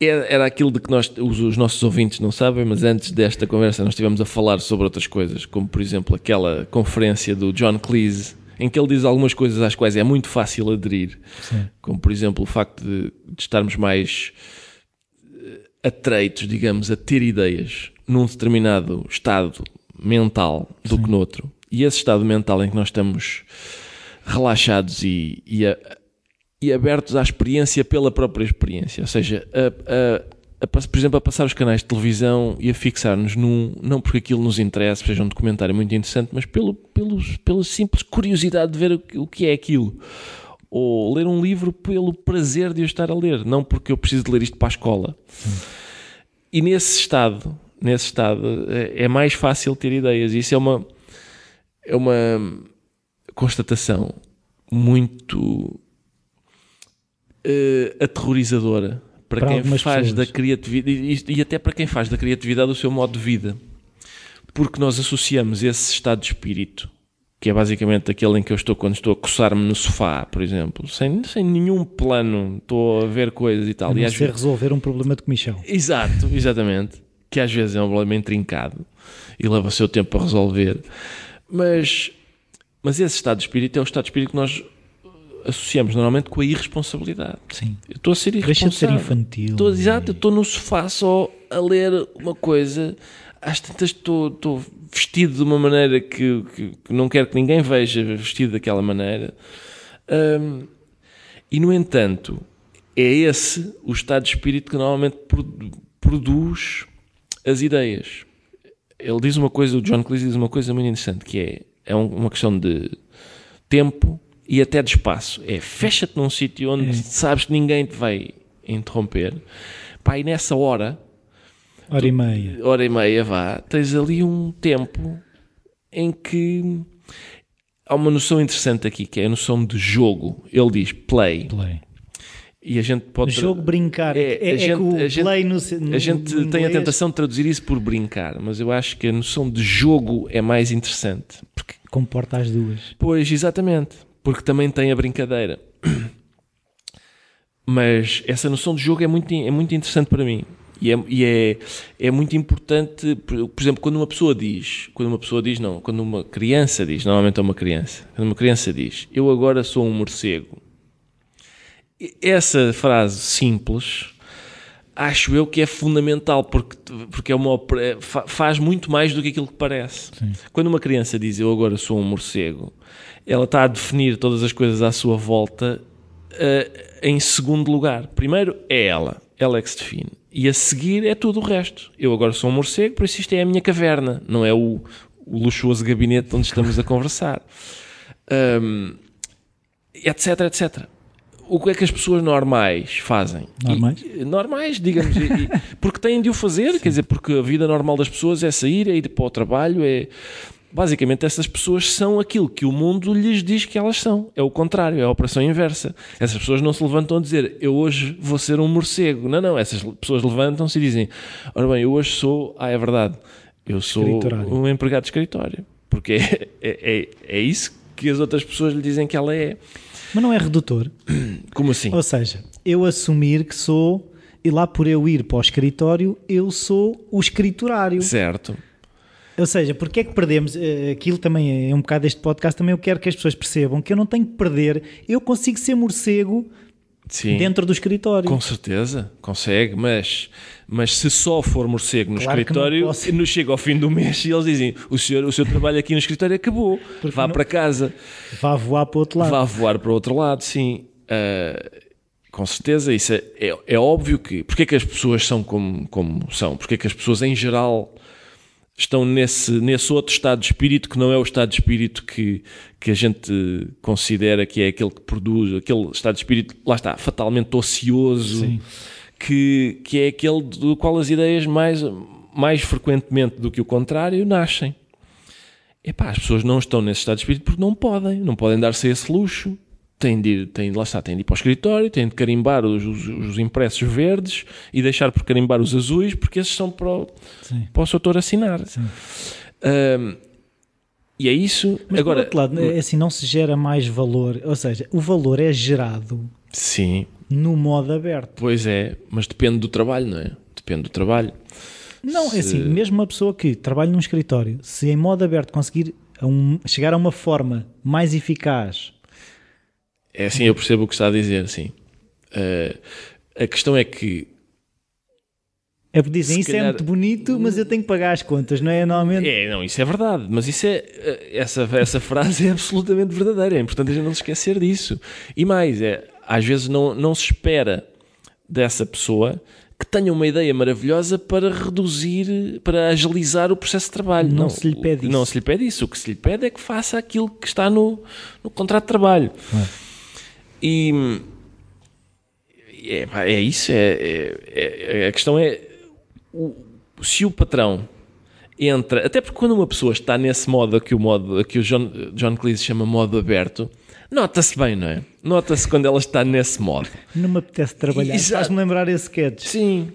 S2: era aquilo de que nós, os, os, nossos ouvintes não sabem, mas antes desta conversa nós estivemos a falar sobre outras coisas, como por exemplo aquela conferência do John Cleese, em que ele diz algumas coisas às quais é muito fácil aderir, Sim. como por exemplo o facto de, de estarmos mais eh, atreitos, digamos, a ter ideias num determinado estado mental do Sim. que noutro. E esse estado mental em que nós estamos relaxados e, e, a, e abertos à experiência pela própria experiência. Ou seja, a, a, por exemplo, a passar os canais de televisão e a fixar-nos num, não porque aquilo nos interessa, seja um documentário muito interessante, mas pelo, pelo, pela simples curiosidade de ver o, o que é aquilo. Ou ler um livro pelo prazer de eu estar a ler, não porque eu preciso de ler isto para a escola. Sim. E nesse estado nesse estado, é, é mais fácil ter ideias. Isso é uma, é uma constatação muito uh, aterrorizadora para, para quem faz pessoas. da criatividade e, e até para quem faz da criatividade o seu modo de vida. Porque nós associamos esse estado de espírito que é basicamente aquele em que eu estou quando estou a coçar-me no sofá, por exemplo, sem, sem nenhum plano, estou a ver coisas e tal.
S1: A não e ser vezes... resolver um problema de comichão.
S2: Exato, exatamente que às vezes é um problema intrincado e leva o seu tempo para resolver, mas, mas esse estado de espírito é o estado de espírito que nós associamos normalmente com a irresponsabilidade.
S1: Sim.
S2: Eu estou a ser irresponsável.
S1: Deixa de ser infantil.
S2: Estou, exato, eu estou no sofá só a ler uma coisa, às tantas estou, estou vestido de uma maneira que, que, que não quero que ninguém veja vestido daquela maneira. Hum, e, no entanto, é esse o estado de espírito que normalmente produz as ideias. Ele diz uma coisa, o John Cleese diz uma coisa muito interessante, que é, é uma questão de tempo e até de espaço. É fecha-te num sítio onde é. sabes que ninguém te vai interromper. Pá, e nessa hora...
S1: Hora e meia.
S2: Hora e meia, vá. Tens ali um tempo em que há uma noção interessante aqui, que é a noção de jogo. Ele diz play.
S1: Play.
S2: E a gente pode.
S1: Jogo brincar. É, é, a é gente,
S2: que
S1: o play no,
S2: no, A gente no tem a tentação de traduzir isso por brincar, mas eu acho que a noção de jogo é mais interessante.
S1: Porque comporta as duas.
S2: Pois, exatamente. Porque também tem a brincadeira. Mas essa noção de jogo é muito, é muito interessante para mim. E, é, e é, é muito importante, por, por, exemplo, quando uma pessoa diz, quando uma pessoa diz, não, quando uma criança diz, normalmente é uma criança, quando uma criança diz, eu agora sou um morcego, essa frase simples acho eu que é fundamental porque, porque é uma, faz muito mais do que aquilo que parece. Sim. Quando uma criança diz eu agora sou um morcego, ela está a definir todas as coisas à sua volta uh, em segundo lugar. Primeiro é ela, ela é que se define. E a seguir é tudo o resto. Eu agora sou um morcego, por isso isto é a minha caverna, não é o, o luxuoso gabinete onde estamos a conversar. Um, etc, etc o que é que as pessoas normais fazem?
S1: Normais?
S2: E, normais, digamos. e, porque têm de o fazer, Sim. quer dizer, porque a vida normal das pessoas é sair, é ir para o trabalho, é. Basicamente, essas pessoas são aquilo que o mundo lhes diz que elas são. É o contrário, é a operação inversa. Essas pessoas não se levantam a dizer eu hoje vou ser um morcego. Não, não. Essas pessoas levantam-se e dizem ora bem, eu hoje sou. Ah, é verdade. Eu sou um empregado de escritório. Porque é, é, é, é isso que as outras pessoas lhe dizem que ela é.
S1: Mas não é redutor.
S2: Como assim?
S1: Ou seja, eu assumir que sou, e lá por eu ir para o escritório, eu sou o escriturário.
S2: Certo.
S1: Ou seja, porque é que perdemos? Eh, aquilo também é um bocado deste podcast, também eu quero que as pessoas percebam que eu não tenho que perder, eu consigo ser morcego Sim, dentro do escritório.
S2: Com certeza, consegue, mas, mas se só for morcego no claro escritório, não chega ao fim do mês e eles dizem: o, senhor, o seu trabalho aqui no escritório acabou, Porque vá não... para casa.
S1: Vá voar para o outro lado.
S2: Vá voar para o outro lado, sim. Uh, com certeza, isso é, é, é, óbvio que. Porque é que as pessoas são como, como são? Porque é que as pessoas em geral estão nesse, nesse outro estado de espírito que não é o estado de espírito que, que a gente considera que é aquele que produz, aquele estado de espírito, lá está, fatalmente ocioso, Sim. que, que é aquele do qual as ideias mais, mais frequentemente do que o contrário nascem. Epá, as pessoas não estão nesse estado de espírito porque não podem, não podem dar-se esse luxo tem de tem, lá está, tem de ir para o escritório, tem de carimbar os, os, os, impressos verdes e deixar por carimbar os azuis, porque esses são para o, para o seu autor assinar. Um, e é isso.
S1: Mas
S2: Agora,
S1: por outro lado, é assim, não se gera mais valor, ou seja, o valor é gerado
S2: sim.
S1: no modo aberto.
S2: Pois é, mas depende do trabalho, não é? Depende do trabalho.
S1: Não, se... é assim, mesmo uma pessoa que trabalha num escritório, se em modo aberto conseguir a um, chegar a uma forma mais eficaz
S2: é assim, eu percebo o que está a dizer, sim. Uh, a questão é que.
S1: É porque dizem, isso é calhar... é muito bonito, mas eu tenho que pagar as contas, não é? Normalmente.
S2: É, não, isso é verdade, mas isso é. Eh, essa, essa frase é absolutamente verdadeira. É importante a gente não se esquecer disso. E mais, é, às vezes não, não se espera dessa pessoa que tenha uma ideia maravilhosa para reduzir, para agilizar o processo de trabalho.
S1: Não, não se lhe pede isso.
S2: Não se lhe pede isso. O que se lhe pede é que faça aquilo que está no, no contrato de trabalho. É. E é, é isso, é, é, é, a questão é o, se o patrão entra, até porque quando uma pessoa está nesse modo aqui o modo que o John, John Cleese chama modo aberto, nota-se bem, não é? Nota-se quando ela está nesse modo.
S1: Não me apetece trabalhar, faz-me lembrar esse sketch.
S2: Sim,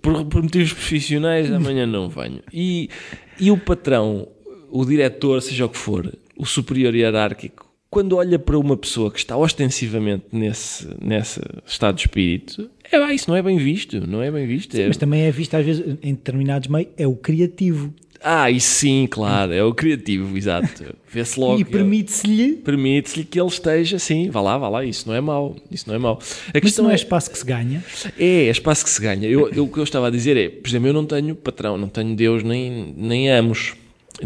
S2: por, por motivos profissionais amanhã não venho. E, e o patrão, o diretor, seja o que for, o superior hierárquico, quando olha para uma pessoa que está ostensivamente nesse, nesse estado de espírito, é, ah, isso não é bem visto, não é bem visto.
S1: Sim,
S2: é...
S1: Mas também é visto às vezes em determinados meios, é o criativo.
S2: Ah, e sim, claro, é o criativo, exato. Vê-se logo.
S1: E permite-se-lhe.
S2: Permite-se-lhe que ele esteja assim, vá lá, vá lá, isso não é mau, isso não é mau.
S1: A Mas não é, é espaço que se ganha?
S2: É, é espaço que se ganha. Eu, eu, o que eu estava a dizer é, por exemplo, eu não tenho patrão, não tenho Deus nem, nem amos.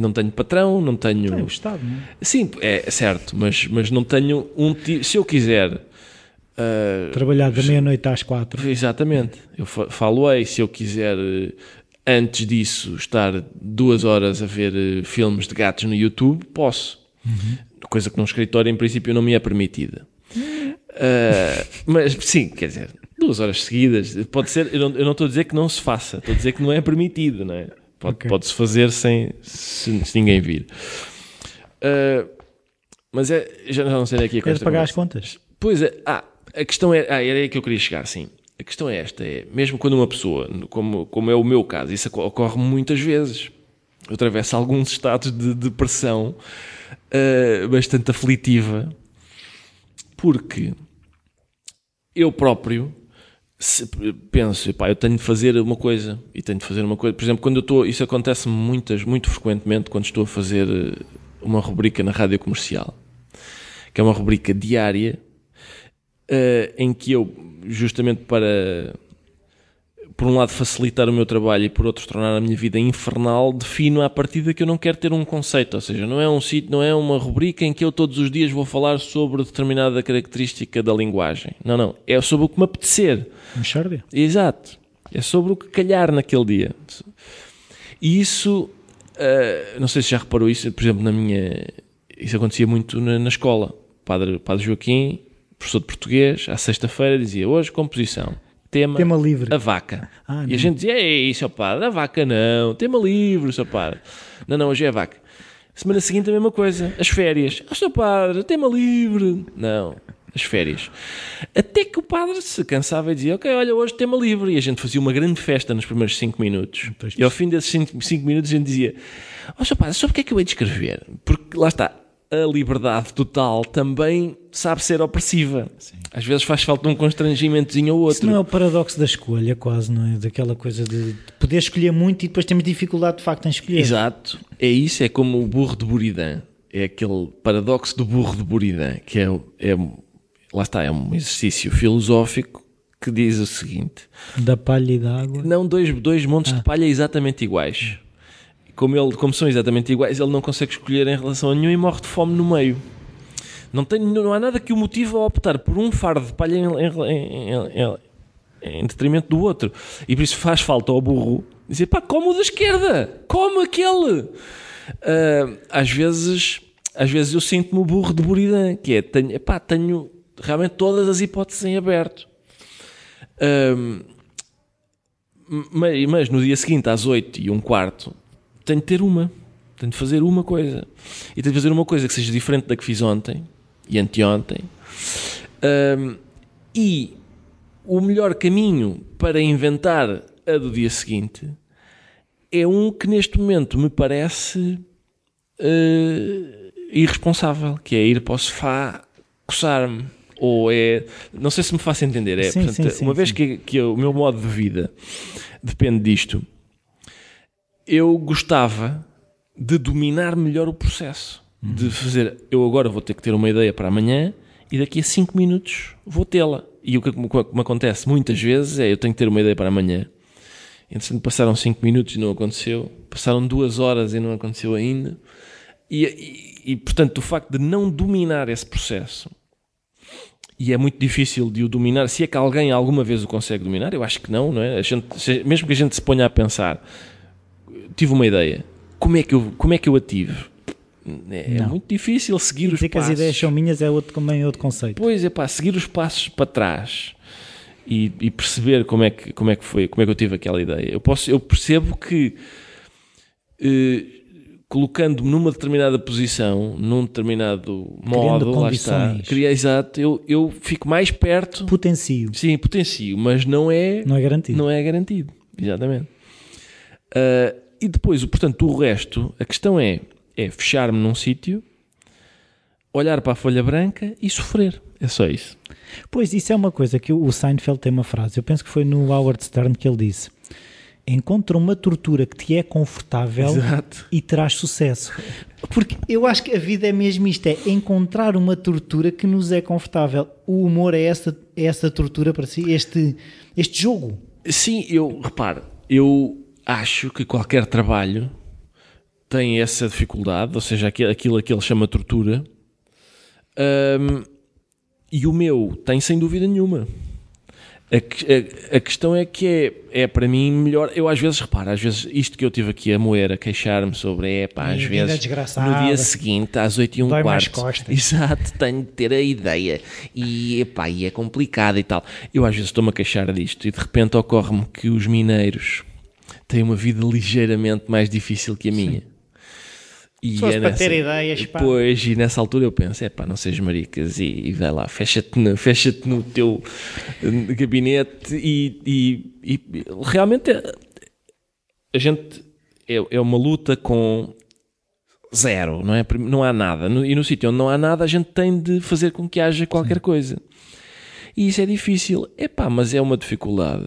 S2: Não tenho patrão, não tenho.
S1: É o Estado, não é?
S2: Sim, é certo, mas, mas não tenho um. Se eu quiser. Uh,
S1: Trabalhar da meia-noite às quatro.
S2: Exatamente. Eu falo aí, se eu quiser antes disso estar duas horas a ver uh, filmes de gatos no YouTube, posso. Uhum. Coisa que num escritório, em princípio, não me é permitida. Uh, mas sim, quer dizer, duas horas seguidas, pode ser. Eu não, eu não estou a dizer que não se faça, estou a dizer que não é permitido, não é? Pode, okay. Pode-se fazer sem se, se ninguém vir. Uh, mas é, já não sei daqui a
S1: Queres pagar as contas?
S2: Pois é, ah, a questão é, ah, era aí que eu queria chegar, sim. A questão é esta: é mesmo quando uma pessoa, como, como é o meu caso, isso ocorre muitas vezes, eu atravesso alguns estados de depressão uh, bastante aflitiva, porque eu próprio penso, pá, eu tenho de fazer uma coisa e tenho de fazer uma coisa. Por exemplo, quando eu estou, isso acontece muitas, muito frequentemente quando estou a fazer eh, uma rubrica na rádio comercial, que é uma rubrica diária uh, em que eu justamente para, por um lado, facilitar o meu trabalho e por outro, tornar a minha vida infernal, defino à partida que eu não quero ter um conceito. Ou seja, não é um sítio, não é uma rubrica em que eu todos os dias vou falar sobre determinada característica da linguagem. Não, não. É sobre o que me apetecer.
S1: Mexerdia.
S2: Exato. É sobre o que calhar naquele dia. E isso, uh, não sei se já reparou isso, por exemplo, na minha. Isso acontecia muito na, na escola. O padre, padre Joaquim professor de português, à sexta-feira, dizia hoje composição. Tema,
S1: tema livre.
S2: A vaca. Ah, e a gente dizia, ei, seu padre, a vaca não, tema livre, seu padre. Não, não, hoje é a vaca. Semana seguinte a mesma coisa, as férias. Ah, seu padre, tema livre. Não, as férias. Até que o padre se cansava e dizia, ok, olha, hoje tema livre. E a gente fazia uma grande festa nos primeiros 5 minutos. E ao fim desses 5 minutos a gente dizia, ó, oh, seu padre, sobre o que é que eu hei de escrever? Porque lá está, a liberdade total também sabe ser opressiva. Sim. Às vezes faz falta um constrangimentozinho ou outro.
S1: Isso não é o paradoxo da escolha, quase, não é? Daquela coisa de poder escolher muito e depois temos dificuldade de facto em escolher.
S2: Exato. É isso, é como o burro de Buridan. É aquele paradoxo do burro de Buridan, que é, é lá está, é um exercício filosófico que diz o seguinte:
S1: da palha e da água.
S2: Não, dois, dois montes ah. de palha exatamente iguais como, ele, como são exatamente iguais, ele não consegue escolher em relação a nenhum e morre de fome no meio. Não, tem, não há nada que o motive a optar por um fardo de palha em, em, em, em, detrimento do outro. E por isso faz falta ao burro dizer: pá, como o da esquerda, como aquele. Uh, às vezes, às vezes eu sinto-me o burro de Buridan, que é: tenho, epá, tenho realmente todas as hipóteses em aberto. Uh, mas, mas no dia seguinte, às 8 e um quarto, tenho de ter uma. Tenho de fazer uma coisa. E tenho de fazer uma coisa que seja diferente da que fiz ontem e anteontem. Um, e o melhor caminho para inventar a do dia seguinte é um que neste momento me parece uh, irresponsável, que é ir para o sofá coçar-me. Ou é. Não sei se me faço entender. É,
S1: sim, portanto, sim, sim,
S2: uma vez que, que o meu modo de vida depende disto, eu gostava de dominar melhor o processo. Uhum. De fazer, eu agora vou ter que ter uma ideia para amanhã e daqui a 5 minutos vou tê-la. E o que me acontece muitas vezes é eu tenho que ter uma ideia para amanhã. Entretanto, passaram 5 minutos e não aconteceu. Passaram 2 horas e não aconteceu ainda. E, e, e, portanto, o facto de não dominar esse processo e é muito difícil de o dominar. Se é que alguém alguma vez o consegue dominar, eu acho que não, não é? Gente, mesmo que a gente se ponha a pensar tive uma ideia. Como é que eu, como é que eu a tive? É, é muito difícil seguir e os passos. que as
S1: ideias são minhas é outro, também outro conceito.
S2: Pois é, pá, seguir os passos para trás e, e, perceber como é, que, como é que foi, como é que eu tive aquela ideia. Eu, posso, eu percebo que eh, colocando-me numa determinada posição, num determinado modo, lá está, exato, eu, eu fico mais perto.
S1: Potencio.
S2: Sim, potencio, mas não é,
S1: não é garantido.
S2: Não é garantido, exatamente. Uh, e depois, portanto, o resto, a questão é, é fechar-me num sítio olhar para a folha branca e sofrer. É só isso.
S1: Pois, isso é uma coisa que o Seinfeld tem uma frase, eu penso que foi no Howard Stern que ele disse: Encontra uma tortura que te é confortável
S2: Exato.
S1: e traz sucesso. Porque eu acho que a vida é mesmo isto: é encontrar uma tortura que nos é confortável. O humor é essa, é essa tortura para si, este, este jogo.
S2: Sim, eu reparo, eu acho que qualquer trabalho tem essa dificuldade, ou seja, aquilo, que ele chama tortura. Hum, e o meu tem sem dúvida nenhuma. A, a, a, questão é que é, é para mim melhor. Eu às vezes reparo, às vezes isto que eu tive aqui a moer, a queixar-me sobre, é pá, às vezes no dia seguinte, às 8 e um quarto. Exato, tenho de ter a ideia. E epá, e é complicado e tal. Eu às vezes estou-me a queixar disto e de repente ocorre-me que os mineiros têm uma vida ligeiramente mais difícil que a minha. E
S1: Se fosse
S2: é
S1: para
S2: nessa-
S1: ter ideias, pá.
S2: Pois, e nessa altura eu penso, é pá, não sejas maricas e, e vai lá, fecha-te no, fecha no teu gabinete e, e- e realmente é- a gente é, é uma luta com zero, não é? Não há nada. No- E no sítio onde não há nada, a gente tem de fazer com que haja qualquer coisa. E isso é difícil. É pá, mas é uma dificuldade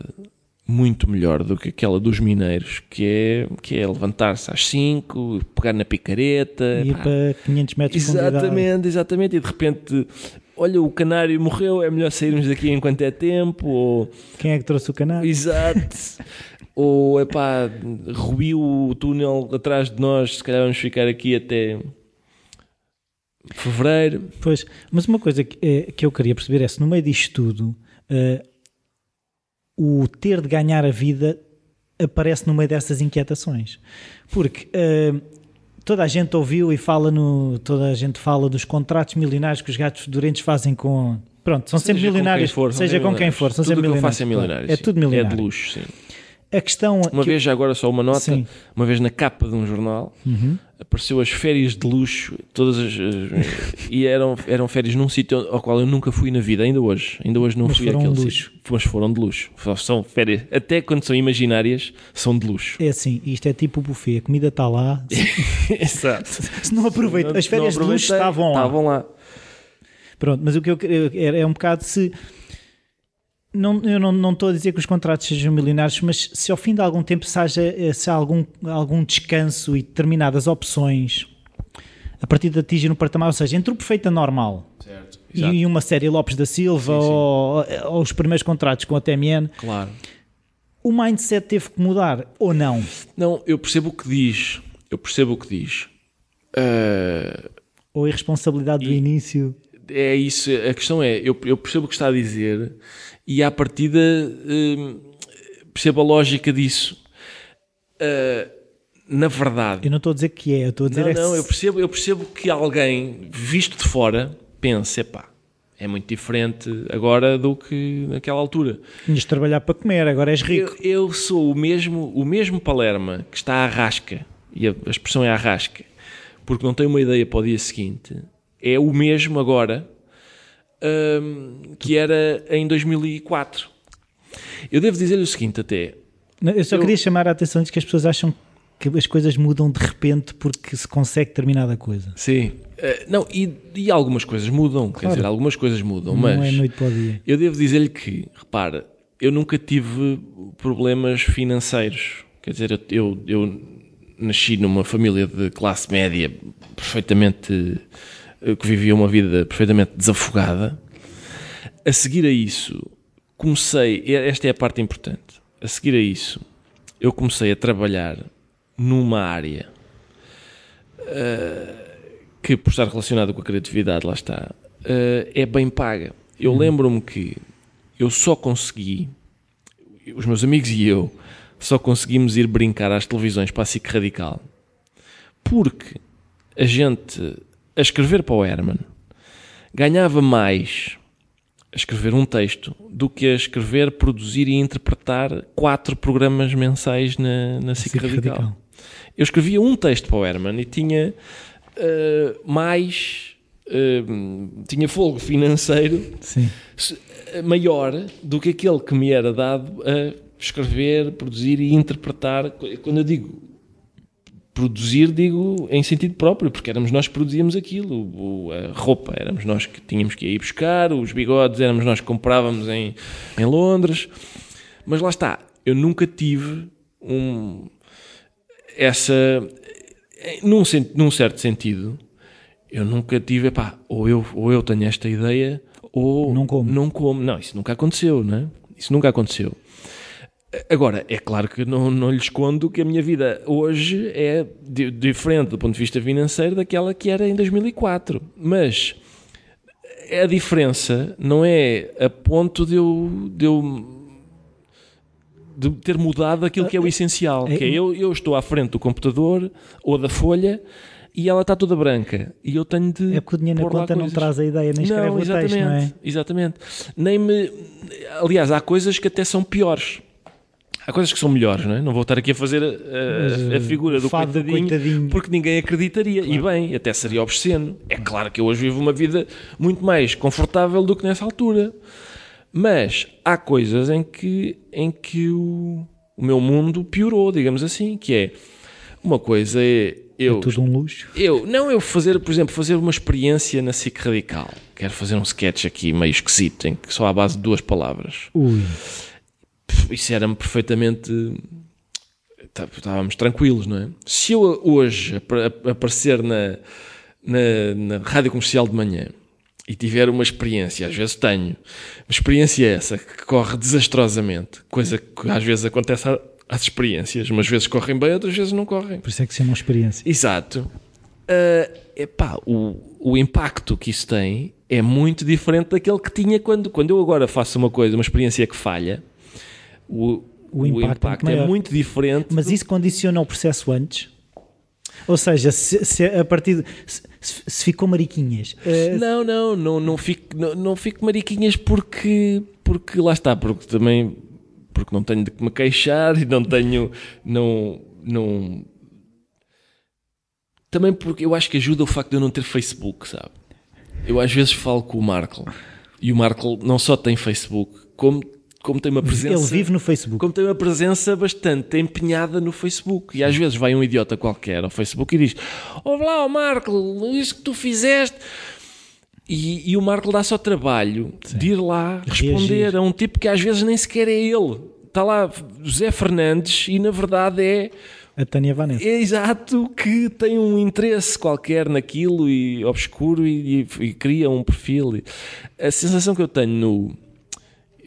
S2: muito melhor do que aquela dos mineiros, que é, que é levantar-se às 5, pegar na picareta.
S1: E ir
S2: pá,
S1: para 500 metros de.
S2: Exatamente, exatamente. E de repente, olha, o canário morreu, é melhor sairmos daqui enquanto é tempo. Ou,
S1: Quem é que trouxe o canal?
S2: exato. ou, epá, ruiu o túnel atrás de nós, se calhar vamos ficar aqui até fevereiro.
S1: Pois, mas uma coisa que, eh, que eu queria perceber é se no meio disto tudo eh, o ter de ganhar a vida aparece no meio dessas inquietações. Porque eh, toda a gente ouviu e fala no. Toda a gente fala dos contratos milionários que os gatos doentes fazem com. Pronto, são sempre
S2: Seja com
S1: milionários. seja
S2: sempre
S1: com quem
S2: milionários.
S1: for, são
S2: Tudo
S1: sempre milionários.
S2: é
S1: claro.
S2: milionário.
S1: É tudo milionário.
S2: É de luxo, sim.
S1: A questão.
S2: Uma
S1: que-
S2: vez, já agora só uma nota,
S1: Sim. Uhum.
S2: uma vez na capa de um jornal, apareceu as férias de luxo, todas as, as- e eram, eram férias num sítio ao qual eu nunca fui na vida, ainda hoje. Ainda hoje não
S1: Mas
S2: fui
S1: foram
S2: àquele
S1: de luxo.
S2: sítio. Mas foram de luxo. São férias, até quando são imaginárias, são de luxo.
S1: É assim, isto é tipo o buffet, a comida está lá.
S2: Exato.
S1: Se não aproveita, as férias de luxo estavam lá.
S2: Estavam lá.
S1: Pronto, mas o que eu queria é um bocado se. Não, eu não, não estou a dizer que os contratos sejam milionários, mas se ao fim de algum tempo se, haja, eh, se há algum, algum descanso e determinadas opções a partir de atingir um patamar, ou seja, entre o perfeito normal
S2: Certo.
S1: e, e uma série Lopes da Silva
S2: Sim, sim.
S1: Ou, ou os primeiros contratos com a TMN,
S2: Claro.
S1: o mindset teve que mudar ou não?
S2: Não, eu percebo o que diz. Eu percebo o que diz. Ah,
S1: Ou a irresponsabilidade do início?
S2: É isso, a questão é, eu, eu percebo o que está a dizer e à partida hum, percebo a lógica disso. Ah, na verdade,
S1: Eu não estou a dizer que é, eu estou a dizer
S2: não,
S1: é
S2: não,
S1: se-
S2: eu percebo, eu percebo que alguém visto de fora pense, epá, é muito diferente agora do que naquela altura.
S1: tinhas de trabalhar para comer, agora és rico.
S2: Eu, eu sou o mesmo, o mesmo Palerma que está à rasca, e a, a expressão é à rasca, porque não tem uma ideia para o dia seguinte, é o mesmo agora hum, que era em 2004. Eu devo dizer-lhe o seguinte até,
S1: Não, Eu só
S2: Eu-
S1: queria chamar a atenção de que as pessoas acham que as coisas mudam de repente porque se consegue determinada coisa.
S2: sim, eh, não, e, e algumas coisas mudam, quer
S1: Claro.
S2: dizer, algumas coisas mudam,
S1: Não
S2: mas...
S1: é noite para o dia.
S2: Eu devo dizer-lhe que, repara, eu nunca tive problemas financeiros. Quer dizer, eu, eu nasci numa família de classe média perfeitamente. Eh, que vivia uma vida perfeitamente desafogada. A seguir a isso, comecei. Esta é a parte importante. A seguir a isso, eu comecei a trabalhar numa área eh, que, por estar relacionada com a criatividade, lá está, eh, é bem paga. Eu lembro-me que eu só consegui, os meus amigos e eu, só conseguimos ir brincar às televisões para a SIC Radical porque a gente, a escrever para o Herman, ganhava mais a escrever um texto do que a escrever, produzir e interpretar quatro programas mensais na, na SIC, Radical.
S1: Radical.
S2: Eu escrevia um texto para o Herman e tinha eh, mais. eh, tinha fogo financeiro
S1: Sim.
S2: se- maior do que aquele que me era dado a escrever, produzir e interpretar. Quando eu digo produzir, digo, em sentido próprio, porque éramos nós que produzíamos aquilo, a roupa éramos nós que tínhamos que ir buscar, os bigodes éramos nós que comprávamos em, em Londres, mas lá está, eu nunca tive um, essa, num, num certo sentido, eu nunca tive, epá, ou eu, ou eu tenho esta ideia, ou
S1: não como.
S2: Não como. Não, isso nunca aconteceu, não é? Isso nunca aconteceu. Agora, é claro que não, não lhe escondo que a minha vida hoje é diferente do ponto de vista financeiro daquela que era em 2004. Mas a diferença não é a ponto de eu, de eu de ter mudado aquilo que é o ah, essencial, é, que é eu, eu estou à frente do computador ou da folha e ela está toda branca. E eu tenho de.
S1: É porque o dinheiro na conta não traz a ideia, nem escreve não, o texto, não é?
S2: Exatamente. Nem me. Aliás, há coisas que até são piores. Há coisas que são melhores, não é? Não vou estar aqui a fazer a, a, a figura do coitadinho, coitadinho, porque ninguém acreditaria. Claro. E bem, até seria obsceno. É claro que eu hoje vivo uma vida muito mais confortável do que nessa altura. Mas há coisas em que, em que o, o meu mundo piorou, digamos assim, que é uma coisa é eu,
S1: é tudo um luxo.
S2: Eu, não eu fazer, por exemplo, fazer uma experiência na SIC Radical. Quero fazer um sketch aqui meio esquisito, em que só à base de duas palavras.
S1: Ui.
S2: Isso era-me perfeitamente. Estávamos tranquilos, não é? Se eu hoje aparecer na, na, na rádio comercial de manhã e tiver uma experiência, às vezes tenho, uma experiência essa que corre desastrosamente, coisa que às vezes acontece às experiências. Umas vezes correm bem, outras vezes não correm.
S1: Por isso é que se chama experiência.
S2: Exato. Uh, epá, o, o impacto que isso tem é muito diferente daquele que tinha quando, quando eu agora faço uma coisa, uma experiência que falha. O, o impacto, o impacto é, muito diferente.
S1: Mas do... isso condiciona o processo antes? Ou seja, se, se a partir de, se, se, ficou mariquinhas.
S2: Uh... Não, não, não, não fico, não, não fico mariquinhas porque, porque lá está, porque também porque não tenho de me queixar e não tenho. Não, não. Também porque eu acho que ajuda o facto de eu não ter Facebook, sabe? Eu às vezes falo com o Marco e o Marco não só tem Facebook, como, como tem uma presença.
S1: Ele vive no Facebook.
S2: Como tem uma presença bastante empenhada no Facebook. E às vezes vai um idiota qualquer ao Facebook e diz: Olá, Marco, isso que tu fizeste e, e, o Marco dá só trabalho Sim. de ir lá responder Reagir. a um tipo que às vezes nem sequer é ele. Está lá José Fernandes e na verdade é
S1: a Tânia Vanessa.
S2: É exato, que tem um interesse qualquer naquilo e obscuro e, e, e cria um perfil. A sensação que eu tenho no.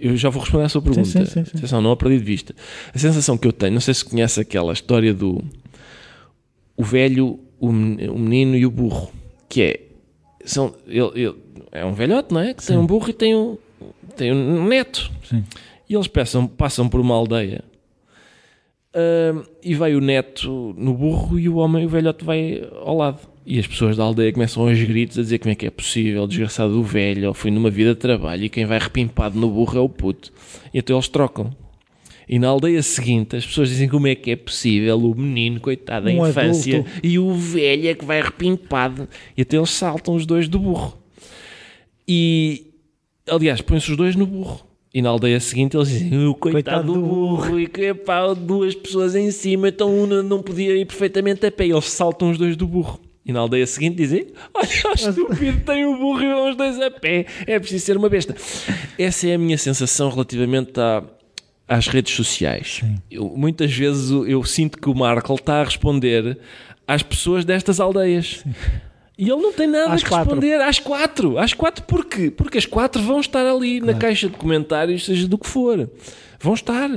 S2: Eu já vou responder à sua pergunta. Sim, sim, sim, Atenção, não a perdi de vista. A sensação que eu tenho, não sei se conhece aquela história do o velho, o menino e o burro, que é são, ele, ele, é um velhote, não é? Que tem um burro e tem um, tem um neto.
S1: Sim.
S2: E eles passam, passam por uma aldeia uh, e vai o neto no burro e o homem, o velhote, vai ao lado. E as pessoas da aldeia começam aos gritos a dizer como é que é possível, desgraçado do velho, foi numa vida de trabalho e quem vai repimpado no burro é o puto. E então eles trocam. E na aldeia seguinte as pessoas dizem como é que é possível o menino, coitado da um infância, adulto. e o velho é que vai repimpado. E até eles saltam os dois do burro. E, aliás, põem-se os dois no burro. E na aldeia seguinte eles dizem, o coitado, coitado do burro, e que pá, duas pessoas em cima, então uma não podia ir perfeitamente a pé. E eles saltam os dois do burro. E na aldeia seguinte dizem: Olha, o estúpido tem o burro e vão os dois a pé. É preciso ser uma besta. Essa é a minha sensação relativamente à, às redes sociais. Eu, muitas vezes eu, eu, sinto que o Markle está a responder às pessoas destas aldeias. Sim. E ele não tem nada às a responder às quatro. Às quatro porquê? Porque as quatro vão estar ali claro. na caixa de comentários, seja do que for. Vão estar.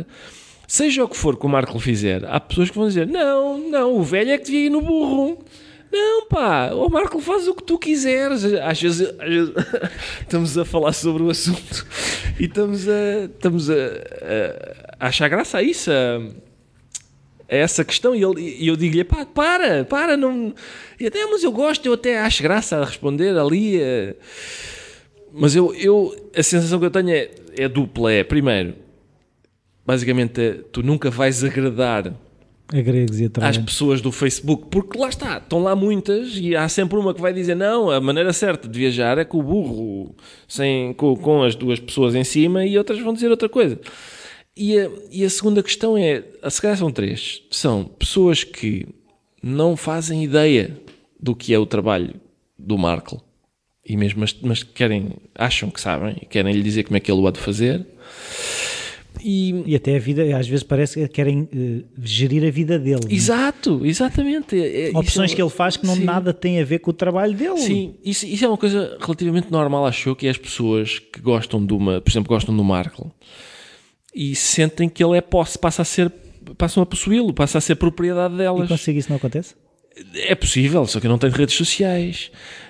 S2: Seja o que for que o Marco fizer, há pessoas que vão dizer: não, não, o velho é que devia ir no burro. Não, pá, o Marco faz o que tu quiseres. Às vezes, às vezes estamos a falar sobre o assunto e estamos a, estamos a, a, a achar graça a isso, a, a essa questão. E, ele, e eu digo-lhe: pá, para, para, não. E até, mas eu gosto, eu até acho graça a responder ali. A... Mas eu, eu, a sensação que eu tenho é, é dupla: é, primeiro, basicamente, tu nunca vais agradar
S1: a gregos e
S2: às pessoas do Facebook, porque lá está, estão lá muitas e há sempre uma que vai dizer não, a maneira certa de viajar é com o burro, sem, com, com as duas pessoas em cima e outras vão dizer outra coisa. E a, e a segunda questão é, a se calhar são três, são pessoas que não fazem ideia do que é o trabalho do Markle. E mesmo, mas, mas querem, acham que sabem e querem lhe dizer como é que ele o há de fazer.
S1: E, e até a vida, às vezes parece que querem uh, gerir a vida dele.
S2: É? Exato, né? exatamente.
S1: É, é Opções é, que ele faz que não sim. nada têm a ver com o trabalho dele.
S2: Sim, isso, isso, é uma coisa relativamente normal, acho que é as pessoas que gostam de uma, por exemplo, gostam do Markle e sentem que ele é posse, passa a ser, passam a possuí-lo, passa a ser propriedade delas.
S1: E consigo isso não acontece?
S2: É possível, só que não tem redes sociais.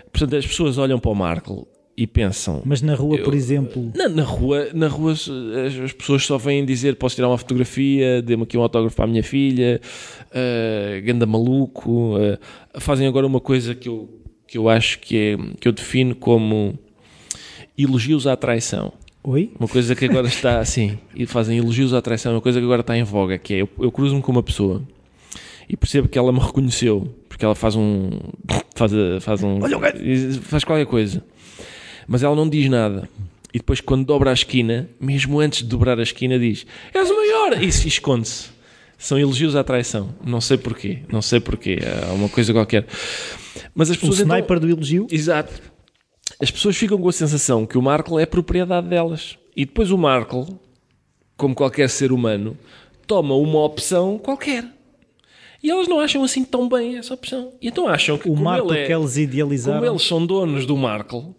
S2: Portanto, as pessoas olham para o Markle e pensam.
S1: Mas na rua, eu, por exemplo.
S2: Na, na, rua, na rua as, as, pessoas só vêm dizer: posso tirar uma fotografia, dê-me aqui um autógrafo para a minha filha, uh, ganda maluco. Uh, fazem agora uma coisa que eu, que eu acho que, é, que eu defino como elogios à traição.
S1: Oi?
S2: Uma coisa que agora está assim, e fazem elogios à traição, uma coisa que agora está em voga, que é eu, eu cruzo-me com uma pessoa e percebo que ela me reconheceu, porque ela faz um. faz, faz um.
S1: Olha o
S2: faz qualquer coisa mas ela não diz nada. E depois, quando dobra a esquina, mesmo antes de dobrar a esquina, diz: És o maior! E esconde-se. São elogios à traição. Não sei porquê. Não sei porquê. É uma coisa qualquer. Mas as pessoas.
S1: O sniper então... do elogio?
S2: Exato. As pessoas ficam com a sensação que o Markle é propriedade delas. E depois o Markle, como qualquer ser humano, toma uma opção qualquer. E elas não acham assim tão bem essa opção. E então acham que.
S1: O Markle
S2: é,
S1: que eles idealizaram.
S2: Como eles são donos do Markle,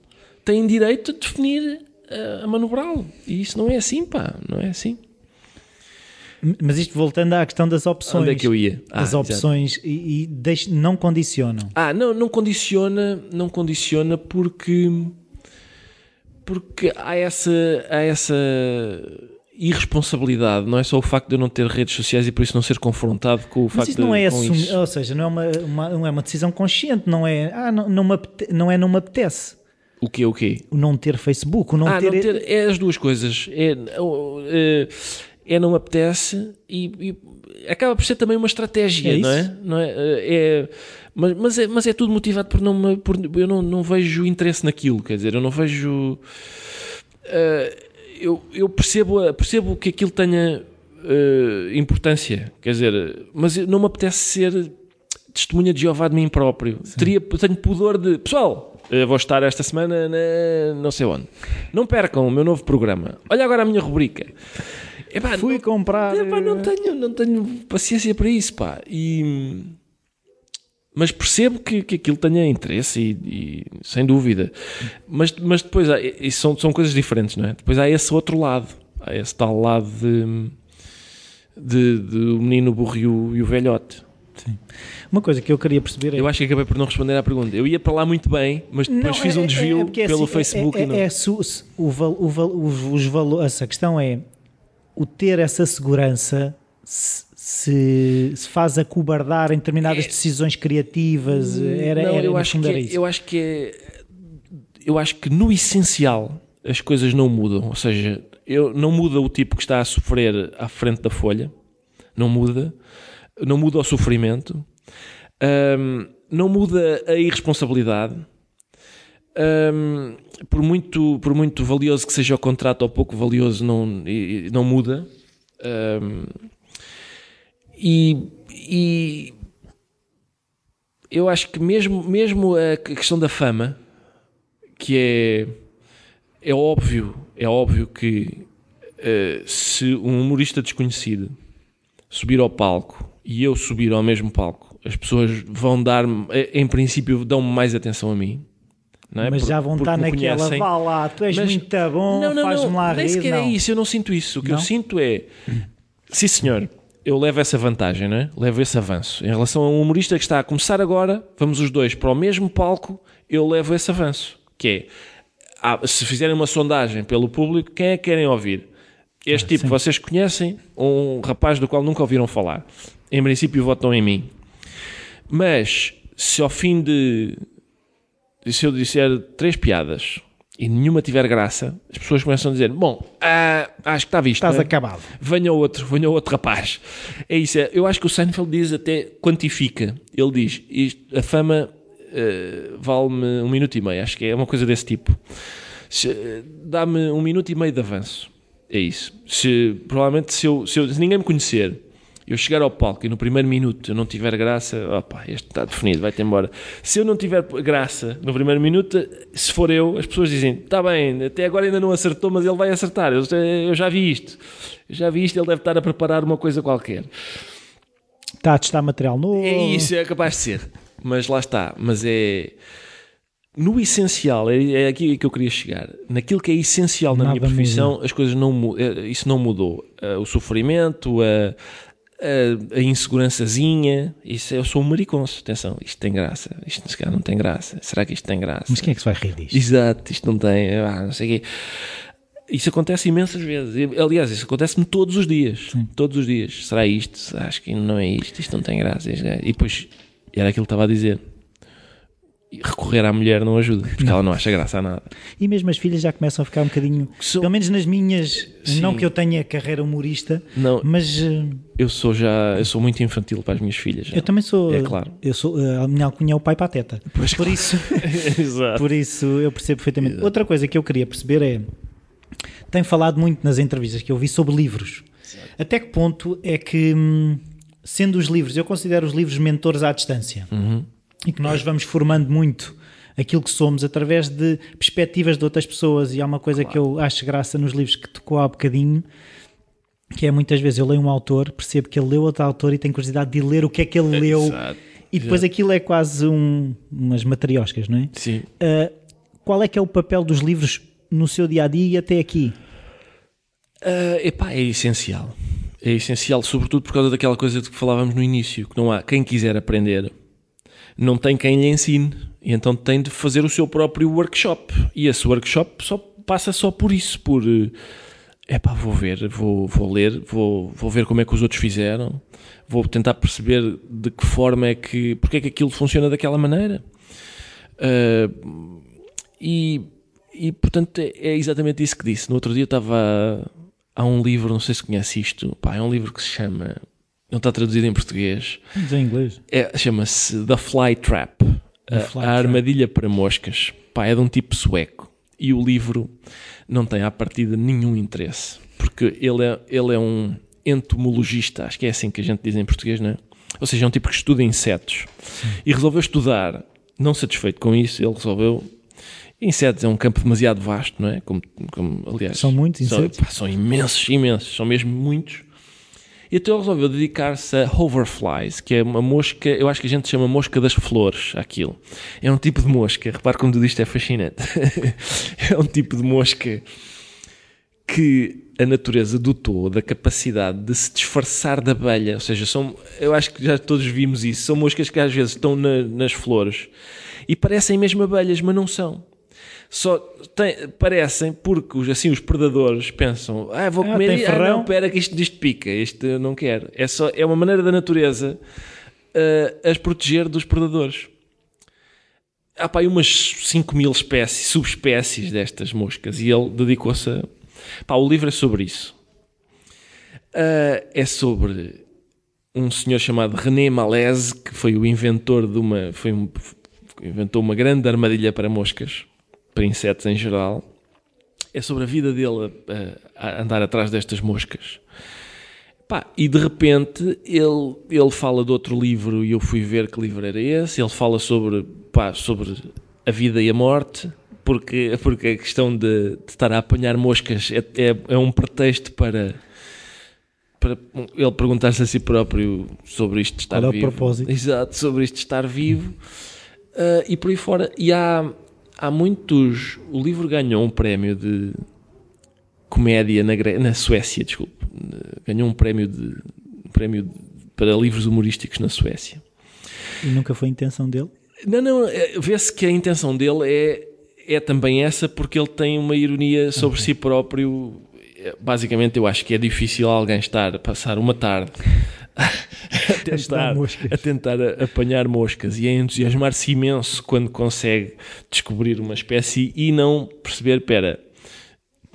S2: têm direito de definir uh, a manobrá-lo. E isso não é assim, pá, não é assim.
S1: Mas isto voltando à questão das opções.
S2: Onde é que eu ia?
S1: Ah, as opções e, e não condicionam.
S2: Ah, não, não condiciona, não condiciona porque porque há essa, há essa irresponsabilidade, não é só o facto de eu não ter redes sociais e por isso não ser confrontado com o
S1: Mas
S2: facto
S1: isso não
S2: de,
S1: é assumir, ou seja, não é uma, uma, não é uma decisão consciente, não é, ah, não, não, me apetece, não é não me apetece.
S2: O que o quê?
S1: O não ter Facebook, o não
S2: ah,
S1: ter...
S2: Não ter... É as duas coisas. É, é, é não apetece e, e, acaba por ser também uma estratégia, é não é? Não é, é mas, mas, é, mas é tudo motivado por não por, eu não, não vejo interesse naquilo, quer dizer, eu não vejo. Uh, eu, eu percebo, percebo que aquilo tenha uh, importância, quer dizer, mas não me apetece ser testemunha de Jeová de mim próprio. Teria, tenho pudor de. Pessoal, eu vou estar esta semana na não sei onde. Não percam o meu novo programa. Olha agora a minha rubrica.
S1: Epá, Fui
S2: não,
S1: comprar.
S2: Epá, não, tenho, não tenho paciência para isso, pá. E, mas percebo que, que aquilo tenha interesse e, e sem dúvida. Mas, mas depois há, são, são coisas diferentes, não é? Depois há esse outro lado. Há esse tal lado de, de, de o menino burro e o, e o velhote.
S1: Sim. Uma coisa que eu queria perceber é...
S2: Eu acho que acabei por não responder à pergunta. Eu ia para lá muito bem, mas depois não, fiz um é, desvio é, é, pelo assim, Facebook.
S1: É,
S2: não.
S1: é su, o, o, os valores... A questão é o ter essa segurança se, se faz acobardar em determinadas é,
S2: decisões
S1: criativas. Era, não, era,
S2: eu, acho que, é, eu acho que é, eu acho que no essencial as coisas não mudam. Ou seja, eu, não muda o tipo que está a sofrer à frente da folha, não muda, não muda o sofrimento, um, não muda a irresponsabilidade. Um, por, muito, por muito valioso que seja o contrato ou pouco valioso, não, não muda. Um, e, e eu acho que mesmo, mesmo a questão da fama, que é, é óbvio, é óbvio que uh, se um humorista desconhecido subir ao palco e eu subir ao mesmo palco, as pessoas vão dar, em princípio, dão-me mais atenção a mim. É?
S1: Mas
S2: Por,
S1: já vão estar naquela, conhecem. vá lá, tu és mas, muito bom, faz-me lá
S2: rir. Nem sequer é isso, eu não sinto isso. O que não? eu sinto é, sim senhor, eu levo essa vantagem, não é? levo esse avanço. Em relação a um humorista que está a começar agora, vamos os dois para o mesmo palco, eu levo esse avanço. Que é, se fizerem uma sondagem pelo público, quem é que querem ouvir? Este ah, tipo, sim. vocês conhecem? Um rapaz do qual nunca ouviram falar em princípio votam em mim. Mas se ao fim de. Se eu disser três piadas e nenhuma tiver graça, as pessoas começam a dizer: Bom, ah, acho que está visto.
S1: Estás é? acabado.
S2: Venha outro, venha outro rapaz. É isso. É, eu acho que o Seinfeld diz até quantifica. Ele diz: isto, A fama uh, vale-me um minuto e meio. Acho que é uma coisa desse tipo. Dá-me um minuto e meio de avanço. É isso. Se, provavelmente, se, eu, se, eu, se ninguém me conhecer Eu chegar ao palco e no primeiro minuto eu não tiver graça, opa, este está definido, vai-te embora. Se eu não tiver graça no primeiro minuto, se for eu, as pessoas dizem: está bem, até agora ainda não acertou, mas ele vai acertar. Eu, eu já vi isto, eu já vi isto, ele deve estar a preparar uma coisa qualquer.
S1: Está a testar material novo.
S2: É isso, é capaz de ser. Mas lá está, mas é no essencial, é, é aqui que eu queria chegar. Naquilo que é essencial na Nada minha profissão, muda. as coisas não eh, isso não mudou. Uh, o sofrimento, a, a, a, insegurançazinha, isso eu sou um mariconso. Atenção, isto tem graça, isto se calhar não tem graça. Será que isto tem graça?
S1: Mas quem é que se vai rir disto?
S2: Exato, isto não tem, ah, não sei o quê. Isso acontece imensas vezes. Aliás, isso acontece-me todos os dias. Sim. Todos os dias. Será isto? Acho que não é isto, isto não tem graça. E depois, era aquilo que estava a dizer recorrer à mulher não ajuda, porque não. ela não acha graça a nada.
S1: E mesmo as filhas já começam a ficar um bocadinho, sou... pelo menos nas minhas, Sim. não que eu tenha carreira humorista, não, mas eh,
S2: eu sou já, eu sou muito infantil para as minhas filhas. Já.
S1: Eu também sou,
S2: é claro.
S1: Eu sou, eh, a minha alcunha é o pai pateta. Pois por claro. isso, por isso eu percebo perfeitamente. Exato. Outra coisa que eu queria perceber é, tem falado muito nas entrevistas que eu vi sobre livros. Exato. Até que ponto é que hum, sendo os livros, eu considero os livros mentores à distância.
S2: Uhum
S1: e que nós vamos formando muito aquilo que somos através de perspectivas de outras pessoas. E há uma coisa claro. que eu acho graça nos livros que tocou há bocadinho, que é muitas vezes eu leio um autor, percebo que ele leu outro autor e tenho curiosidade de ler o que é que ele leu. Exato. E depois Exato. aquilo é quase um, umas matrioscas, não é?
S2: Sim.
S1: Uh, qual é que é o papel dos livros no seu dia a dia e até aqui?
S2: Uh, epá, é essencial. É essencial, sobretudo por causa daquela coisa de que falávamos no início, que não há quem quiser aprender não tem quem lhe ensine. E então tem de fazer o seu próprio workshop. E esse workshop só passa só por isso, por é pá, vou ver, vou, vou ler, vou, vou ver como é que os outros fizeram, vou tentar perceber de que forma é que, porque é que aquilo funciona daquela maneira. Uh, e, e portanto é, é exatamente isso que disse. No outro dia estava há um livro, não sei se conhece isto, pá, é um livro que se chama não está traduzido em português.
S1: Diz em inglês.
S2: É, Chama-se The Fly Trap. The Fly a, a Armadilha para Moscas. Pá, é de um tipo sueco. E o livro não tem à partida nenhum interesse. Porque ele é, ele é um entomologista, acho que é assim que a gente diz em português, não é? Ou seja, é um tipo que estuda insetos. Sim. E resolveu estudar, não satisfeito com isso, ele resolveu Insetos é um campo demasiado vasto, não é? Como, como aliás,
S1: são muitos insetos.
S2: São, pá, são, imensos, imensos, são mesmo muitos. Então ele resolveu dedicar-se a hoverflies, que é uma mosca, eu acho que a gente chama mosca das flores, aquilo. É um tipo de mosca, repare como tudo isto é fascinante. é um tipo de mosca que a natureza dotou da capacidade de se disfarçar da abelha. Ou seja, são, eu acho que já todos vimos isso. São moscas que às vezes estão na, nas flores e parecem mesmo abelhas, mas não são só tem, parecem porque os, assim os predadores pensam ah vou ah, comer e, ah, não, espera que isto, isto pica isto não quero. É, só, é uma maneira da natureza uh, as proteger dos predadores. Há pá, umas 5 mil espécies, subespécies destas moscas e ele dedicou-se a pá, o livro é sobre isso. Uh, é sobre um senhor chamado René Malaise que foi o inventor de uma foi um, inventou uma grande armadilha para moscas para insetos em geral, é sobre a vida dele a, a andar atrás destas moscas. Pá, e de repente ele, ele fala de outro livro e eu fui ver que livro era esse. Ele fala sobre, pá, sobre a vida e a morte, porque, porque a questão de, de estar a apanhar moscas é, é, é um pretexto para, para ele perguntar-se a si próprio sobre isto de estar Qual vivo. É o
S1: propósito?
S2: Exato, sobre isto de estar vivo. Uh, e por aí fora. E há, há muitos. O livro ganhou um prémio de comédia na, na Suécia, desculpe. Ganhou um prémio de um prémio para livros humorísticos na Suécia.
S1: E nunca foi a intenção dele?
S2: Não, não. É, vê-se que a intenção dele é, é também essa, porque ele tem uma ironia sobre si próprio. Basicamente, eu acho que é difícil alguém estar a passar uma tarde a tentar, a tentar apanhar moscas e a entusiasmar-se imenso quando consegue descobrir uma espécie e não perceber, pera,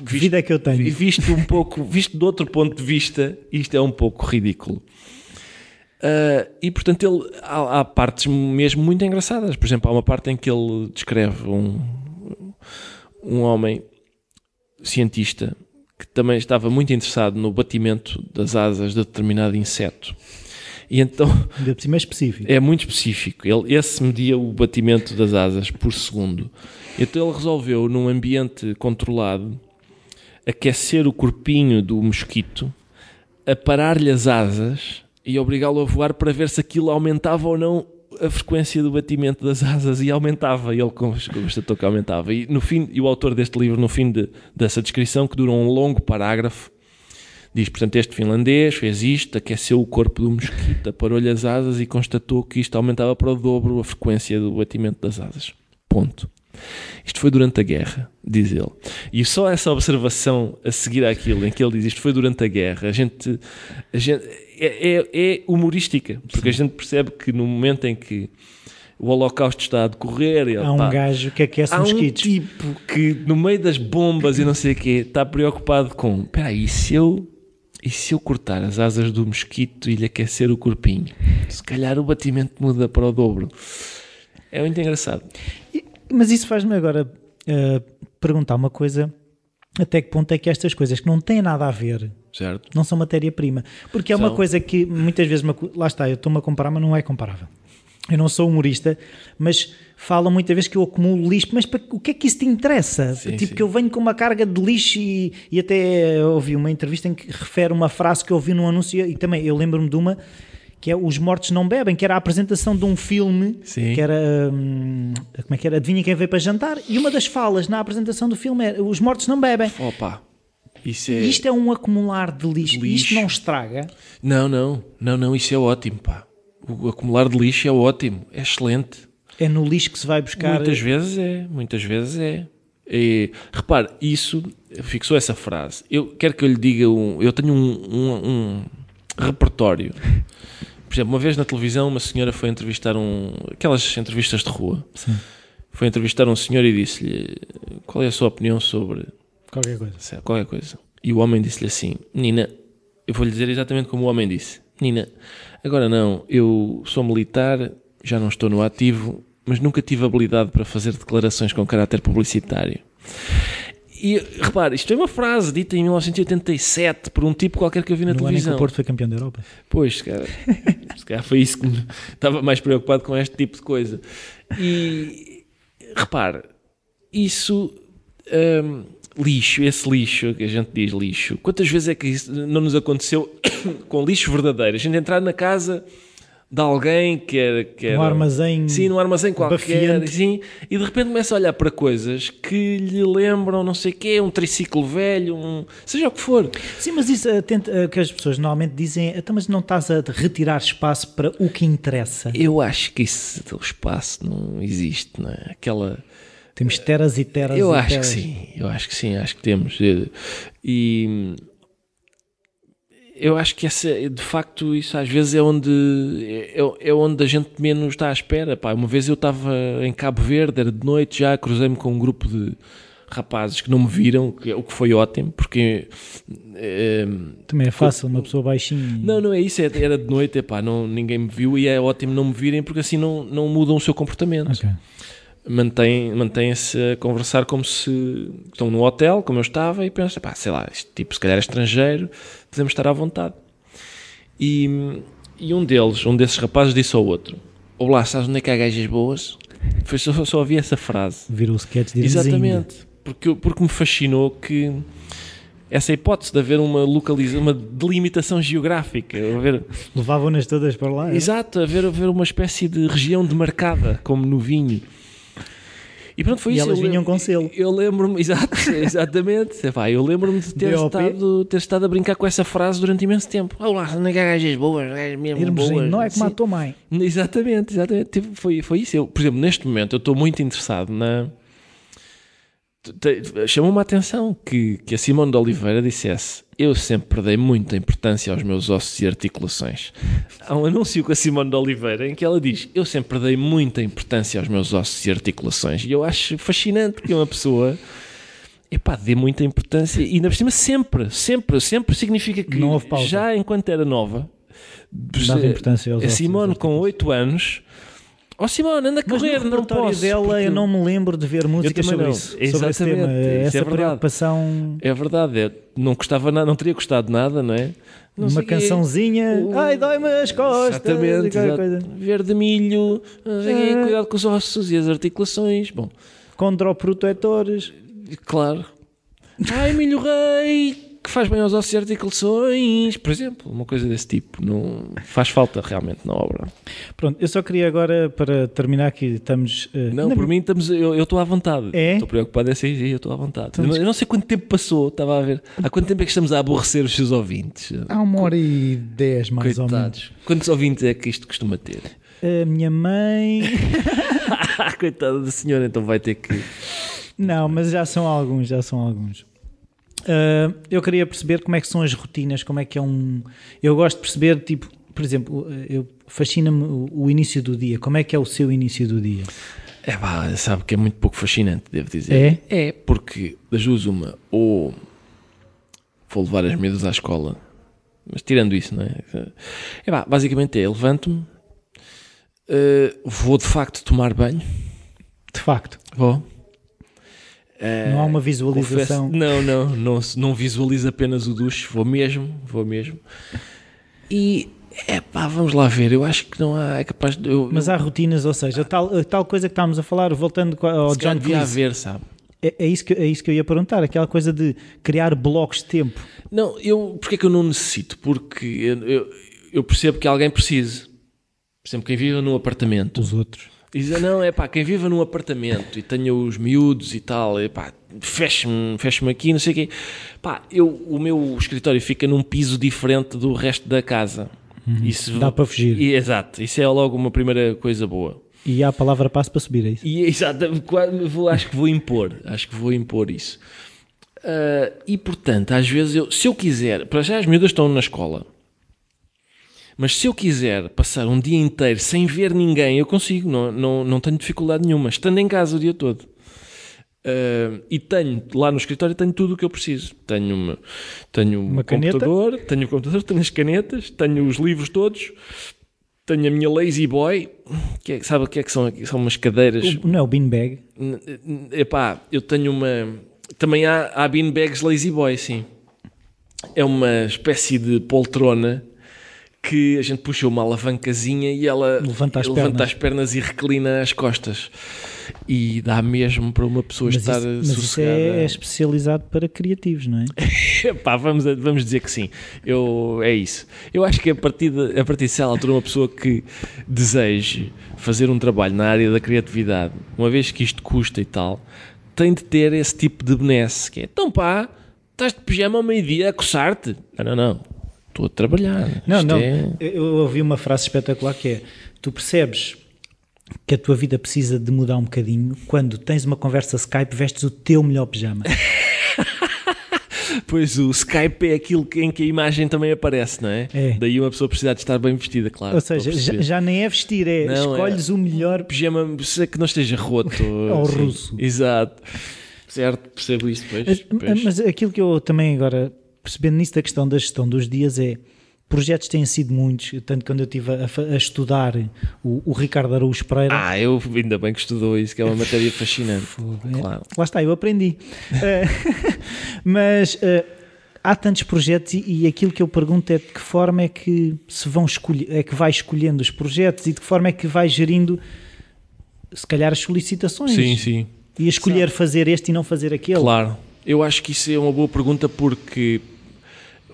S1: que vida é que eu tenho?
S2: Visto um pouco, visto de outro ponto de vista, isto é um pouco ridículo. Uh, e portanto ele, há, há, partes mesmo muito engraçadas. Por exemplo, há uma parte em que ele descreve um, um homem cientista que também estava muito interessado no batimento das asas de determinado inseto. E então
S1: Ainda por cima é específico.
S2: é muito específico. Ele, esse media o batimento das asas por segundo. Então ele resolveu, num ambiente controlado, aquecer o corpinho do mosquito, a parar-lhe as asas e obrigá-lo a voar para ver se aquilo aumentava ou não a frequência do batimento das asas e aumentava. E ele constatou que aumentava. E, no fim, e o autor deste livro, no fim de- dessa descrição, que dura um longo parágrafo, Diz, portanto, este finlandês fez isto, aqueceu o corpo do mosquito, aparou-lhe as asas e constatou que isto aumentava para o dobro a frequência do batimento das asas. Ponto. Isto foi durante a guerra, diz ele. E só essa observação a seguir àquilo, em que ele diz isto foi durante a guerra, a gente, a gente é, é- é humorística, porque a gente percebe que no momento em que o Holocausto está a decorrer, ele,
S1: Há um
S2: pá,
S1: gajo que aquece
S2: Há um
S1: mosquitos.
S2: tipo que no meio das bombas e não sei o quê está preocupado com espera aí, se eu e se eu cortar as asas do mosquito e lhe aquecer o corpinho? Se calhar o batimento muda para o dobro. É muito engraçado.
S1: Mas isso faz-me agora eh, perguntar uma coisa: até que ponto é que estas coisas que não têm nada a ver
S2: Certo?
S1: não são matéria-prima? Porque é uma
S2: São.
S1: coisa que muitas vezes, lá está, eu estou-me a comparar, mas não é comparável. Eu não sou humorista, mas falam muitas vezes que eu acumulo lixo, mas para, o que é que isso te interessa?
S2: Sim,
S1: tipo,
S2: sim.
S1: que eu venho com uma carga de lixo e, e até ouvi uma entrevista em que refere uma frase que eu ouvi num anúncio e também eu lembro-me de uma que é Os Mortos Não Bebem, que era a apresentação de um filme
S2: Sim.
S1: que era, hum, como é que era? Adivinha quem veio para jantar? E uma das falas na apresentação do filme era Os Mortos Não Bebem.
S2: Opa, isso é.
S1: Isto é um acumular de lixo.
S2: De
S1: E Isto
S2: lixo.
S1: não estraga.
S2: Não, não, não, não, isso é ótimo, pá. O acumular de lixo é ótimo, é excelente.
S1: É no lixo que se vai buscar.
S2: Muitas vezes é, muitas vezes é. E, repare, isso fixou essa frase. Eu quero que eu lhe diga um. Eu tenho um, um- um repertório. Por exemplo, uma vez na televisão, uma senhora foi entrevistar um. aquelas entrevistas de rua.
S1: Sim.
S2: Foi entrevistar um senhor e disse-lhe qual é a sua opinião sobre
S1: Qualquer coisa.
S2: lá, qualquer coisa. E o homem disse-lhe assim: Menina, eu vou-lhe dizer exatamente como o homem disse: Menina, agora não, eu sou militar, já não estou no ativo, mas nunca tive habilidade para fazer declarações com caráter publicitário. E repare, isto é uma frase dita em 1987 por um tipo qualquer que eu vi na
S1: no ano em que
S2: televisão.
S1: o Porto foi campeão da Europa.
S2: Pois, se calhar, se calhar foi isso que me estava mais preocupado com este tipo de coisa. E repare, isso hum, lixo, esse lixo que a gente diz lixo, quantas vezes é que isso não nos aconteceu com lixo verdadeiro? A gente entrar na casa de alguém que era. Que era
S1: Um armazém.
S2: Sim, num armazém qualquer,
S1: bafiante.
S2: sim, e de repente começa a olhar para coisas que lhe lembram não sei o quê, um triciclo velho, um, seja o que for.
S1: Sim, mas isso eh, tenta- eh, que as pessoas normalmente dizem, então, mas não estás a retirar espaço para o que interessa.
S2: Eu acho que isso do espaço não existe, não é? Aquela.
S1: Temos teras e teras
S2: Eu
S1: e
S2: acho que sim, eu acho que sim, acho que temos. E eu acho que essa, de facto, isso às vezes é onde é, é onde a gente menos está à espera. Pá, uma vez eu estava em Cabo Verde, era de noite já, cruzei-me com um grupo de rapazes que não me viram, que- o que foi ótimo, porque eh,
S1: Também é fácil, uma pessoa baixinha.
S2: não, não é isso, é- era de noite, epá, não, ninguém me viu e é ótimo não me virem porque assim não, não mudam o seu comportamento.
S1: Ok.
S2: Mantém- Mantêm-se a conversar como se estão no hotel, como eu estava, e pensam, pá, sei lá, este tipo se calhar é estrangeiro, podemos estar à vontade. E, e um deles, um desses rapazes, disse ao outro: Olá, sabes onde é que há gajas boas? Foi só, só ouvi essa frase.
S1: Virou o sketch de
S2: Exatamente, porque, porque me fascinou que essa hipótese de haver uma localização, uma delimitação geográfica, haver,
S1: Levavam-nas todas para lá.
S2: exato, haver, haver uma espécie de região demarcada, como no vinho. E pronto, foi
S1: E
S2: isso.
S1: elas
S2: eu
S1: vinham
S2: lembro-
S1: com selo.
S2: Eu lembro-me, exato, exatamente. Epá, eu lembro-me de ter estado, ter estado a brincar com essa frase durante imenso tempo. Olá, não é que há gajas boas, gajas mesmo boas.
S1: não é
S2: Sim.
S1: tua mãe.
S2: Exatamente, exatamente. Tipo, foi, foi isso. Eu, por exemplo, neste momento eu estou muito interessado na. Chamou-me a atenção que, que a Simone de Oliveira dissesse: Eu sempre dei muita importância aos meus ossos e articulações. Há um anúncio com a Simone de Oliveira em que ela diz: Eu sempre dei muita importância aos meus ossos e articulações. E eu acho fascinante que uma pessoa. Epá, dê muita importância e ainda por cima sempre, sempre, sempre significa que já enquanto era nova
S1: Dava importância aos
S2: a Simone com 8 anos Ó Simone, anda a
S1: Mas
S2: correr,
S1: no
S2: não posso.
S1: dela
S2: porque
S1: eu não me lembro de ver músicas sobre
S2: não.
S1: isso. Sobre esse
S2: Exatamente,
S1: tema.
S2: é
S1: Essa
S2: verdade.
S1: preocupação.
S2: É verdade, é, não gostava nada, não teria gostado nada, não é? Não
S1: uma cançãozinha.
S2: O-
S1: Ai, dói-me as costas.
S2: Exatamente,
S1: coisa.
S2: verde milho,
S1: Ah.
S2: cuidado com os ossos e as articulações. Bom,
S1: Condroprotetores.
S2: claro. Ai, milho rei, que faz bem aos ossos e articulações, por exemplo, uma coisa desse tipo. Não faz falta realmente na obra.
S1: Pronto, eu só queria agora, para terminar aqui, estamos. eh,
S2: Não, por mim estamos, eu eu estou à vontade.
S1: É?
S2: Estou preocupado, é sim, eu estou à vontade.
S1: Então,
S2: Eu não, sei quanto tempo passou, estava a ver. Há quanto tempo é que estamos a aborrecer os seus ouvintes?
S1: Há uma hora e dez, mais ou menos.
S2: Coitados. Quantos ouvintes é que isto costuma ter?
S1: A minha mãe.
S2: Coitada da senhora, então vai ter que.
S1: Não, mas já são alguns, já são alguns. Ah, eu queria perceber como é que são as rotinas, como é que é um. Eu gosto de perceber, tipo, por exemplo, eu fascina-me o, o início do dia. Como é que é o seu início do dia?
S2: É pá, sabe que é muito pouco fascinante, devo dizer.
S1: É?
S2: É, porque das duas uma, ou vou levar as miúdas à escola, mas tirando isso, não é? É pá, basicamente é, levanto-me, eh, vou de facto tomar banho,
S1: De facto,
S2: vou. Eh,
S1: não há uma
S2: confesso-
S1: visualização.
S2: não, não, não, se- não visualizo apenas o duche, vou mesmo, vou mesmo. E, é pá, vamos lá ver, eu acho que não há, é capaz de... Eu,
S1: Mas há rotinas, ou seja, tal, a tal coisa que estávamos a falar, voltando ao John Cleese,
S2: haver, sabe?
S1: é, é, isso que, é isso que eu ia perguntar, aquela coisa de criar blocos de tempo.
S2: Não, eu, porque é que eu não necessito? Porque eu, eu, eu percebo que alguém precise. Por exemplo, quem vive num apartamento.
S1: Os outros.
S2: Diz, "Ah, não, é pá, quem vive num apartamento e tenha os miúdos e tal, é pá, feche-me, feche-me aqui, não sei o quê. Pá, eu, o meu escritório fica num piso diferente do resto da casa. Isso,
S1: Dá para fugir.
S2: E, exato, isso é logo uma primeira coisa boa.
S1: E há a palavra passo para subir, é isso?
S2: E exato, vou- acho que vou impor, acho que vou impor isso. Ah, e portanto, às vezes, eu, se eu quiser, para já as miúdas estão na escola, mas se eu quiser passar um dia inteiro sem ver ninguém, eu consigo, não, não, não tenho dificuldade nenhuma, estando em casa o dia todo. Ah, e tenho, lá no escritório, tenho tudo o que eu preciso. Tenho uma, tenho
S1: Uma
S2: um
S1: caneta?
S2: computador, tenho o computador, tenho as canetas, tenho os livros todos, tenho a minha Lazy Boy, que é- sabe o que é que são? São umas cadeiras
S1: O- não é o beanbag.
S2: Epá, eu tenho uma. Também há, há beanbags Lazy Boy, sim. É uma espécie de poltrona que a gente puxa uma alavancazinha e ela
S1: Levanta as
S2: levanta
S1: pernas.
S2: as pernas e reclina as costas. E dá mesmo para uma pessoa
S1: Mas,
S2: estar
S1: isso, mas isso
S2: sossegada.
S1: é, é especializado para criativos, não é?
S2: Epá, vamos, vamos dizer que sim. Eu, é isso. Eu acho que a partir, de, a partir de certa altura, uma pessoa que deseje fazer um trabalho na área da criatividade, uma vez que isto custa e tal, tem de ter esse tipo de benesse, que é, então pá, estás de pijama ao meio-dia a coçar-te? Não, não, não. Estou a trabalhar.
S1: Não,
S2: Isto
S1: não.
S2: é-
S1: Eu ouvi uma frase espetacular que é: tu percebes que a tua vida precisa de mudar um bocadinho quando tens uma conversa Skype, vestes o teu melhor pijama.
S2: Pois o Skype é aquilo em que a imagem também aparece, não é?
S1: É.
S2: Daí uma pessoa precisa de estar bem vestida, claro.
S1: Ou seja, já, já nem é vestir, é
S2: Não, é-
S1: escolhes o melhor.
S2: pijama se- que não esteja roto.
S1: Ao
S2: sim.
S1: russo.
S2: Exato. Certo, percebo isso. Pois,
S1: Mas,
S2: pois.
S1: mas aquilo que eu também agora, percebendo nisso da questão da gestão dos dias, é projetos têm sido muitos, tanto quando eu estive a, a estudar o, o Ricardo Araújo Pereira.
S2: Ah, eu ainda bem que estudou isso, que é uma matéria fascinante.
S1: É,
S2: Claro.
S1: Lá está, eu aprendi. Eh, mas eh, há tantos projetos e, e aquilo que eu pergunto é de que forma é que se vão escolher, é que vai escolhendo os projetos e de que forma é que vai gerindo se calhar as solicitações
S2: Sim, sim.
S1: e a escolher fazer este e não fazer aquele.
S2: Claro. Eu acho que isso é uma boa pergunta porque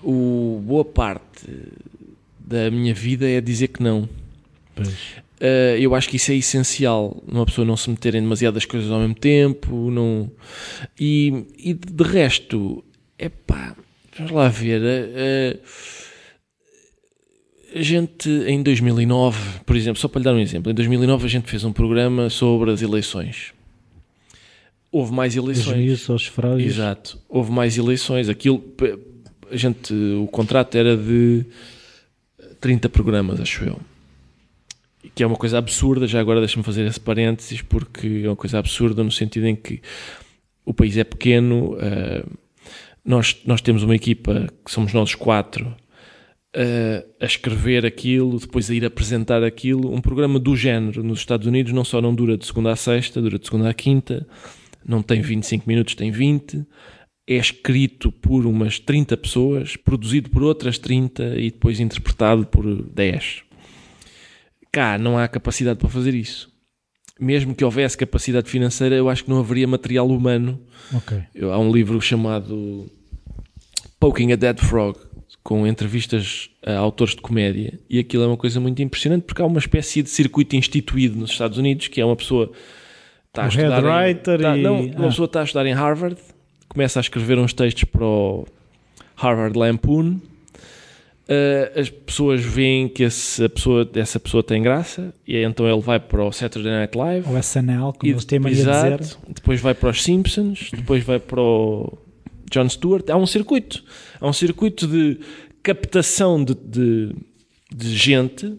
S2: o, boa parte da minha vida é dizer que não. Uh, eu acho que isso é essencial, uma pessoa não se meter em demasiadas coisas ao mesmo tempo, não... E, e de resto, é pá, vamos lá ver, uh, a gente em 2009, por exemplo, só para lhe dar um exemplo, em 2009 a gente fez um programa sobre as eleições. Houve mais eleições.
S1: miúdos aos sufrágios.
S2: Exato. Houve mais eleições. Aquilo, a gente, o contrato era de 30 programas, acho eu. Que é uma coisa absurda. Já agora deixa-me fazer esse parênteses, porque é uma coisa absurda no sentido em que o país é pequeno. eh, nós, nós temos uma equipa que somos nós quatro. a, a escrever aquilo, depois a ir apresentar aquilo. Um programa do género nos Estados Unidos não só não dura de segunda a sexta, dura de segunda a quinta, não tem 25 minutos, tem 20. É escrito por umas 30 pessoas, produzido por outras 30 e depois interpretado por 10. Cá não há capacidade para fazer isso. Mesmo que houvesse capacidade financeira, eu acho que não haveria material humano.
S1: Ok.
S2: Eu- Há um livro chamado Poking a Dead Frog, com entrevistas a autores de comédia, e aquilo é uma coisa muito impressionante porque há uma espécie de circuito instituído nos Estados Unidos que é uma pessoa está a
S1: O
S2: estudar em, está-
S1: e-
S2: não, uma
S1: ah.
S2: pessoa está a estudar em Harvard, começa a escrever uns textos para o Harvard Lampoon. Uh, as pessoas veem que esse- pessoa, essa pessoa tem graça e então ele vai para o Saturday Night Live
S1: O SNL, como eles têm mania de dizer.
S2: Depois vai para os Simpsons, depois vai para o Jon Stewart. Há um circuito. Há um circuito de captação de, de, de gente,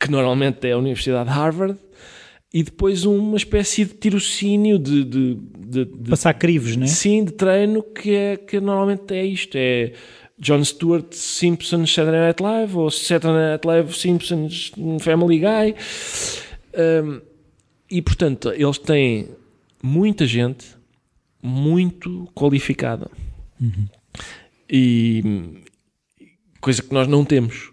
S2: que normalmente é a Universidade de Harvard, e depois uma espécie de tirocínio de, de, de, de
S1: Passar crivos, né?
S2: Sim, de treino que, é, que normalmente é isto: é Jon Stewart, Simpsons, Saturday Night Live, ou Saturday Night Live, Simpsons, Family Guy. Um, e portanto, eles têm muita gente muito qualificada. E coisa que nós não temos.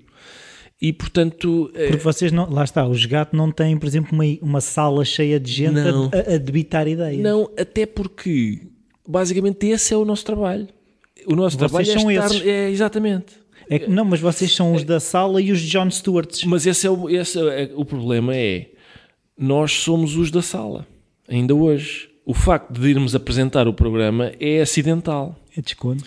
S2: E portanto, eh,
S1: Porque vocês não. Lá está, os gatos não têm, por exemplo, uma, uma sala cheia de gente
S2: Não.
S1: a, a debitar ideias.
S2: Não, até porque basicamente esse é o nosso trabalho. O nosso
S1: Vocês
S2: trabalho
S1: são
S2: é estar.
S1: esses.
S2: É, exatamente.
S1: É que- não, mas vocês são os da sala e os de John Stewarts.
S2: Mas esse é o, esse é, o problema é nós somos os da sala, ainda hoje. O facto de irmos apresentar o programa é acidental.
S1: É desconto.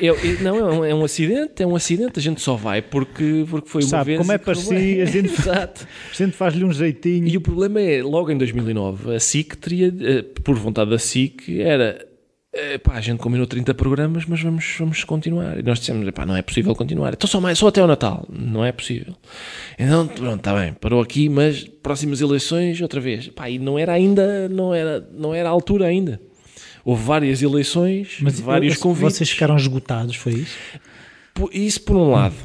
S2: É, é- não, é um, é um acidente, é um acidente. A gente só vai porque, porque foi uma
S1: Sabe,
S2: vez.
S1: como é para si, a gente-
S2: Exato.
S1: A gente faz-lhe um jeitinho.
S2: E o problema é, logo em 2009, a SIC teria, eh, por vontade da SIC, era eh, pá, a gente combinou 30 programas, mas vamos, vamos continuar. E nós dissemos, pá, não é possível continuar. Então só, mais, só até o Natal. Não é possível. Então, pronto, está bem, parou aqui, mas próximas eleições, outra vez. Pá, e não era ainda, não era, não era a altura ainda. Houve várias eleições,
S1: Mas
S2: vários
S1: eu-
S2: convites.
S1: vocês ficaram esgotados, foi isso?
S2: Por- Isso por um lado.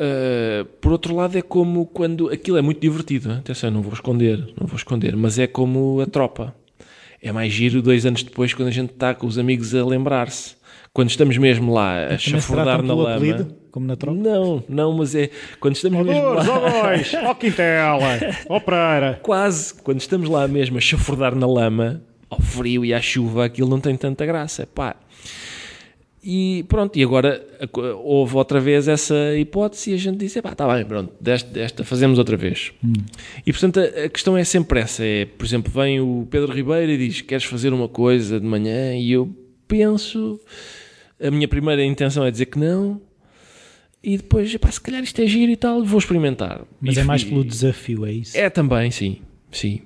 S2: Uh, por outro lado é como quando aquilo é muito divertido, hein? atenção, não vou esconder, não vou esconder, mas é como a tropa. É mais giro dois anos depois quando a gente está com os amigos a lembrar-se. Quando estamos mesmo lá a chafurdar na lama.
S1: apelido, como na tropa?
S2: Não, não, mas é quando estamos mesmo lá.
S1: dois, ó Quintela, ó Pereira.
S2: Quase, quando estamos lá mesmo a chafurdar na lama, ao frio e à chuva, aquilo não tem tanta graça. Pá. E pronto, e agora houve outra vez essa hipótese e a gente disse: pá, está bem, pronto, desta, desta fazemos outra vez. E portanto a, a questão é sempre essa: é, por exemplo, vem o Pedro Ribeiro e diz: Queres fazer uma coisa de manhã? E eu penso, a minha primeira intenção é dizer que não. E depois, pá, se calhar isto é giro e tal, vou experimentar.
S1: Mas
S2: E
S1: é mais pelo desafio, é isso?
S2: é também, sim. Sim.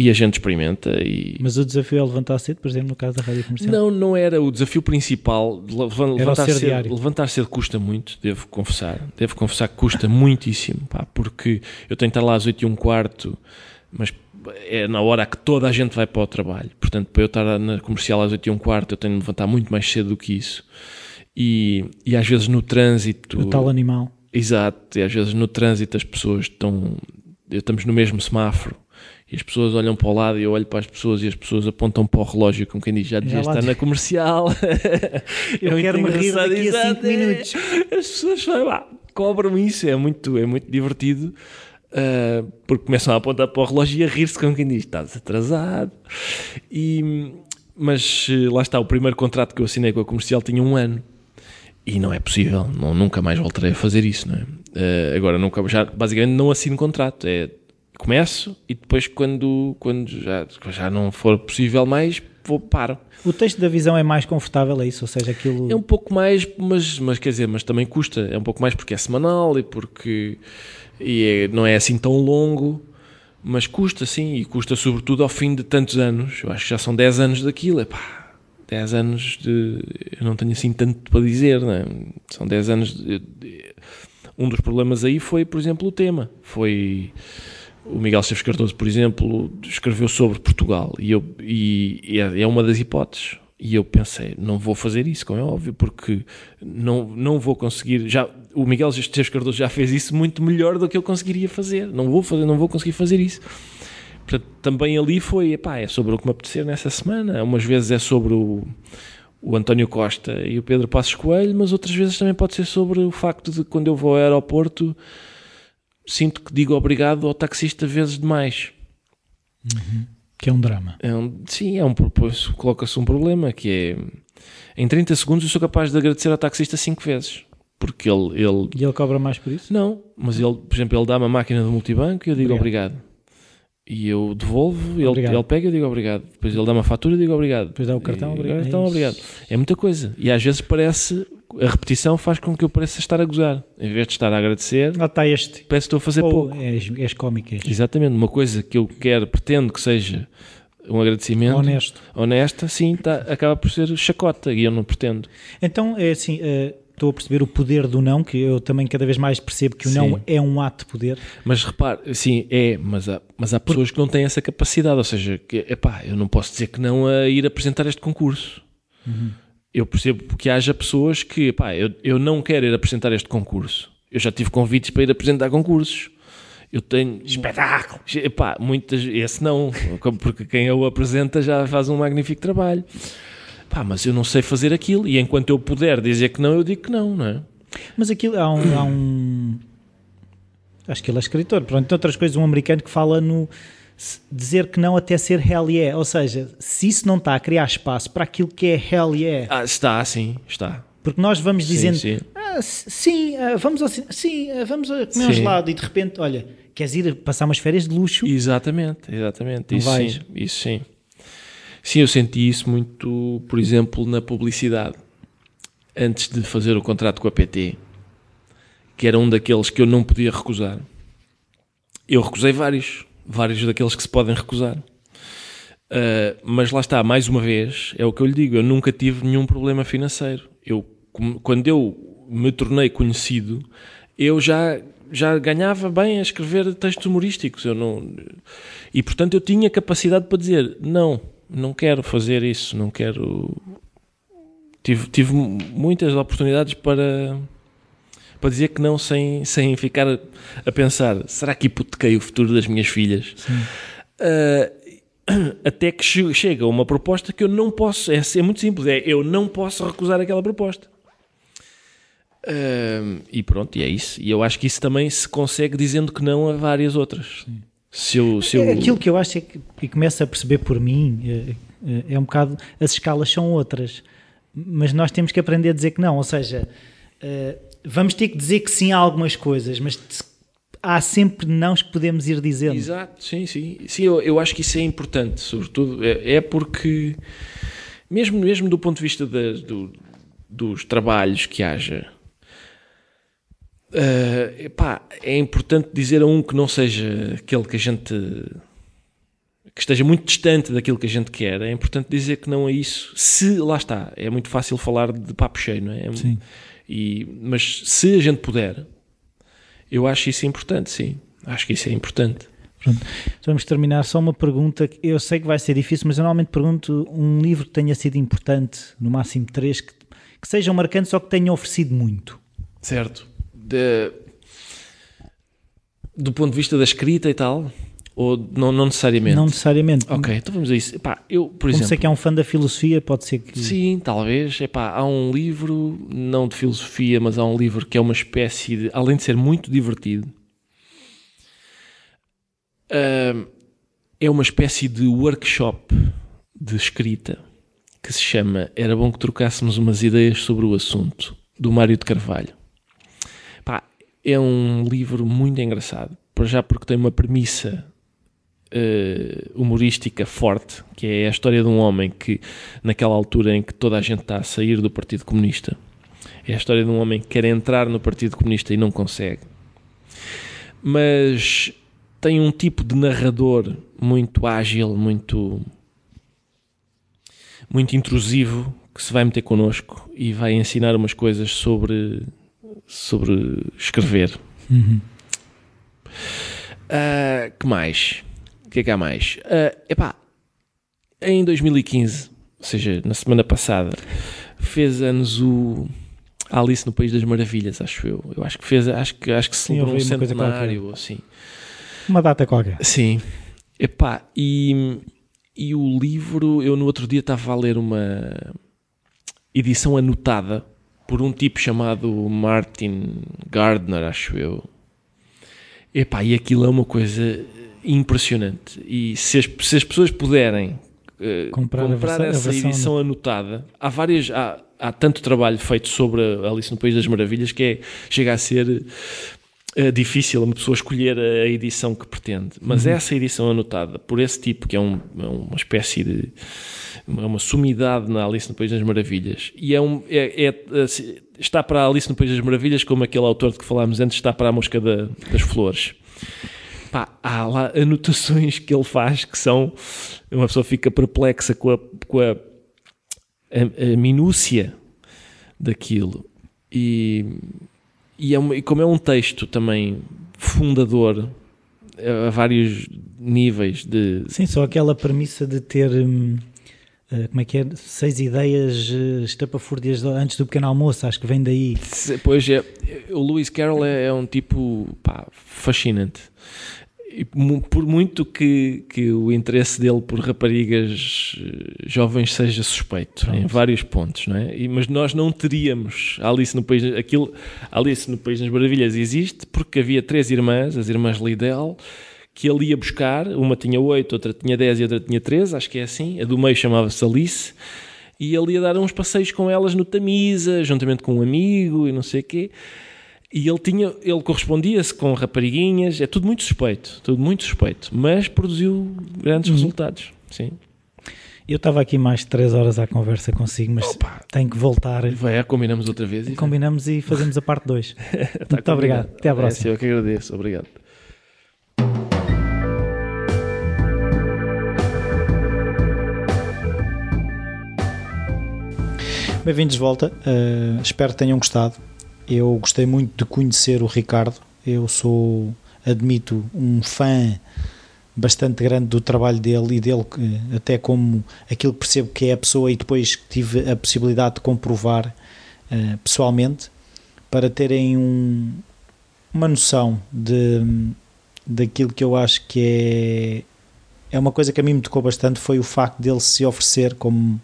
S2: E a gente experimenta e...
S1: Mas o desafio é levantar cedo, por exemplo, no caso da rádio comercial.
S2: Não, não era o desafio principal. Levantar cedo,
S1: diário.
S2: levantar cedo custa muito, devo confessar. Devo confessar que custa muitíssimo, pá, porque eu tenho que estar lá às 8 e um quarto, mas é na hora que toda a gente vai para o trabalho. Portanto, para eu estar na comercial às 8 e um quarto, eu tenho de levantar muito mais cedo do que isso. E, e às vezes no trânsito...
S1: O tal animal.
S2: Exato, e às vezes no trânsito as pessoas estão. Estamos no mesmo semáforo e as pessoas olham para o lado e eu olho para as pessoas e as pessoas apontam para o relógio como quem diz já devia estar na comercial.
S1: Eu
S2: É muito
S1: quero-me rir daqui a
S2: exato,
S1: cinco
S2: é.
S1: minutos.
S2: As pessoas lá, cobram isso, é muito, é muito divertido. ah, porque começam a apontar para o relógio e a rir-se como quem diz estás atrasado. E, mas eh, lá está, o primeiro contrato que eu assinei com a comercial tinha um ano. E não é possível, não, nunca mais voltarei a fazer isso, não é? Eh, agora, nunca, já, basicamente não assino contrato, é começo e depois quando, quando já, já não for possível mais, vou, paro.
S1: O texto da visão é mais confortável, é isso? Ou seja, aquilo.
S2: É um pouco mais, mas, mas quer dizer, mas também custa, é um pouco mais porque é semanal e porque e é- não é assim tão longo, mas custa sim, e custa sobretudo ao fim de tantos anos, eu acho que já são 10 anos daquilo, é pá, 10 anos de, eu não tenho assim tanto para dizer, não é? são 10 anos, de, de- um dos problemas aí foi, por exemplo, o tema, foi... O Miguel Chaves Cardoso, por exemplo, escreveu sobre Portugal e, eu, e é é uma das hipóteses. E eu pensei, não vou fazer isso, como é óbvio, porque não, não vou conseguir. Já, o Miguel Esteves Cardoso já fez isso muito melhor do que eu conseguiria fazer. Não vou fazer, não vou conseguir fazer isso. Portanto, também ali foi, epá, é sobre o que me apetecer nessa semana. Umas vezes é sobre o, o António Costa e o Pedro Passos Coelho, mas outras vezes também pode ser sobre o facto de quando eu vou ao aeroporto sinto que digo obrigado ao taxista vezes demais.
S1: Uhum. Que é um drama.
S2: É um, sim, é um, coloca-se um problema que é em 30 segundos eu sou capaz de agradecer ao taxista 5 vezes. Porque ele, ele.
S1: E ele cobra mais por isso?
S2: Não, mas ele, por exemplo, ele dá-me a máquina do multibanco e eu digo obrigado. obrigado. E eu devolvo, ele, ele pega e eu digo obrigado. Depois ele dá uma fatura e eu digo obrigado.
S1: Depois dá o cartão,
S2: e,
S1: obrigado.
S2: Então, obrigado. É muita coisa. E às vezes parece a repetição faz com que eu pareça estar a gozar. Em vez de estar a agradecer,
S1: ah, está este.
S2: parece que estou a fazer
S1: Ou
S2: pouco.
S1: És, és cómico. És.
S2: Exatamente. Uma coisa que eu quero, pretendo que seja um agradecimento
S1: honesto.
S2: honesta, sim, tá, acaba por ser chacota e eu não pretendo.
S1: Então, é assim, uh, estou a perceber o poder do não, que eu também cada vez mais percebo que o sim. não é um ato de poder.
S2: Mas repare, sim, é, mas há, mas há pessoas que não têm essa capacidade, ou seja, que, epá, eu não posso dizer que não a ir apresentar este concurso. Uhum eu percebo que haja pessoas que, pá, eu, eu não quero ir apresentar este concurso. Eu já tive convites para ir apresentar concursos. Eu tenho.
S1: Espetáculo!
S2: Epá, muitas. Esse não, porque quem o apresenta já faz um magnífico trabalho. Pá, mas eu não sei fazer aquilo e enquanto eu puder dizer que não, eu digo que não, não é?
S1: Mas aquilo há um. Há um... Acho que ele é escritor. Pronto, outras coisas, um americano que fala no dizer que não até ser hell yeah. Ou seja, se isso não está a criar espaço para aquilo que é hell yeah.
S2: Ah, está, sim, está.
S1: Porque nós vamos dizendo, sim, sim. Ah, sim ah, vamos ao sim, ah, vamos comer um gelado e de repente, olha, queres ir passar umas férias de luxo?
S2: Exatamente, exatamente. Não isso vais. sim, isso sim. Sim, eu senti isso muito, por exemplo, na publicidade. Antes de fazer o contrato com a PT, que era um daqueles que eu não podia recusar. Eu recusei vários vários daqueles que se podem recusar. Uh, mas lá está, mais uma vez, é o que eu lhe digo, eu nunca tive nenhum problema financeiro. Eu, quando eu me tornei conhecido, eu já, já ganhava bem a escrever textos humorísticos. Eu não, e portanto eu tinha capacidade para dizer, não, não quero fazer isso, não quero... Tive, tive muitas oportunidades para para dizer que não sem, sem ficar a, pensar: será que hipotequei o futuro das minhas filhas? Uh, até que chega uma proposta que eu não posso. É, é muito simples: é eu não posso recusar aquela proposta. Uh, e pronto, e é isso. E eu acho que isso também se consegue dizendo que não a várias outras.
S1: Se eu, se eu... É, aquilo que eu acho é que, e começo a perceber por mim, é, é, é um bocado. As escalas são outras, mas nós temos que aprender a dizer que não. Ou seja, uh, vamos ter que dizer que sim a algumas coisas, mas há sempre nãos que podemos ir dizendo.
S2: Exato, sim, sim. Sim, eu, eu acho que isso é importante, sobretudo. É, é porque, mesmo, mesmo do ponto de vista de, do, dos trabalhos que haja, uh, epá, é importante dizer a um que não seja aquele que a gente. que esteja muito distante daquilo que a gente quer. É importante dizer que não é isso. Se, lá está, é muito fácil falar de papo cheio, não é? é
S1: sim.
S2: E, mas se a gente puder, eu acho isso importante, sim. Acho que isso é importante.
S1: Pronto. Vamos terminar. Só uma pergunta. Eu sei que vai ser difícil, mas eu normalmente pergunto um livro que tenha sido importante, no máximo três, que, que sejam marcantes ou que tenham oferecido muito.
S2: Certo. De, do ponto de vista da escrita e tal, ou não, não necessariamente?
S1: Não necessariamente.
S2: Ok, então vamos a isso. Epá, eu, por
S1: Como
S2: exemplo...
S1: sei que é um fã da filosofia, pode ser que...
S2: Sim, talvez. Epá, há um livro, não de filosofia, mas há um livro que é uma espécie de... Além de ser muito divertido, uh, é uma espécie de workshop de escrita que se chama Era bom que trocássemos umas ideias sobre o assunto, do Mário de Carvalho. É um livro muito engraçado, já porque tem uma premissa uh, humorística forte, que é a história de um homem que, naquela altura em que toda a gente está a sair do Partido Comunista, é a história de um homem que quer entrar no Partido Comunista e não consegue. Mas tem um tipo de narrador muito ágil, muito muito intrusivo que se vai meter connosco e vai ensinar umas coisas sobre sobre escrever.
S1: Uhum.
S2: Uh, que mais? Que é que há mais? Uh, epá, em 2015 ou seja, na semana passada, fez anos o Alice no País das Maravilhas, acho eu. Eu acho que fez, acho que, acho que se celebrou um centenário ou assim.
S1: Uma data qualquer.
S2: Sim. Epá, e, e o livro, eu no outro dia estava a ler uma edição anotada por um tipo chamado Martin Gardner, acho eu. Epá, e aquilo é uma coisa impressionante. E se as, se as pessoas puderem uh, comprar, comprar essa edição anotada, há várias. Há, há tanto trabalho feito sobre Alice no País das Maravilhas que é, chega a ser é difícil uma pessoa escolher a edição que pretende, mas uhum. essa edição anotada por esse tipo, que é, um, é uma espécie de uma, uma, sumidade na Alice no País das Maravilhas, e é um, é, é, assim, está para a Alice no País das Maravilhas como aquele autor de que falámos antes está para a Mosca da, das Flores. Pá, há lá anotações que ele faz que são. Uma pessoa fica perplexa com a, com a, a, a minúcia daquilo. E e, é uma, e como é um texto também fundador a vários níveis de.
S1: Sim, só aquela premissa de ter. Hum, como é que é? Seis ideias uh, estapafúrdias antes do pequeno almoço, acho que vem daí.
S2: Pois é, o Lewis Carroll é, é um tipo pá, fascinante e por muito que, que o interesse dele por raparigas eh, jovens seja suspeito Pronto. em vários pontos, não é? E, mas nós não teríamos Alice no País aquilo Alice no País das Maravilhas existe porque havia três irmãs, as irmãs Liddell, que ele ia buscar, uma tinha oito, outra tinha dez e outra tinha treze, acho que é assim, a do meio chamava-se Alice, e ele ia dar uns passeios com elas no Tamisa, juntamente com um amigo e não sei o quê. E ele tinha, ele correspondia-se com rapariguinhas, é tudo muito suspeito, tudo muito suspeito, mas produziu grandes uhum. resultados, sim.
S1: Eu estava aqui mais de 3 horas à conversa consigo, mas Opa. tenho que voltar.
S2: Vai, combinamos outra vez.
S1: E combinamos e fazemos a parte 2. tá muito combinado. obrigado. Até à próxima.
S2: É, eu que agradeço. Obrigado.
S1: Bem-vindos de volta. Uh, espero que tenham gostado. Eu gostei muito de conhecer o Ricardo. Eu sou, admito, um fã bastante grande do trabalho dele e dele, até como aquilo que percebo que é a pessoa, e depois tive a possibilidade de comprovar uh, pessoalmente, para terem um, uma noção de, daquilo que eu acho que é, é uma coisa que a mim me tocou bastante. Foi o facto dele se oferecer como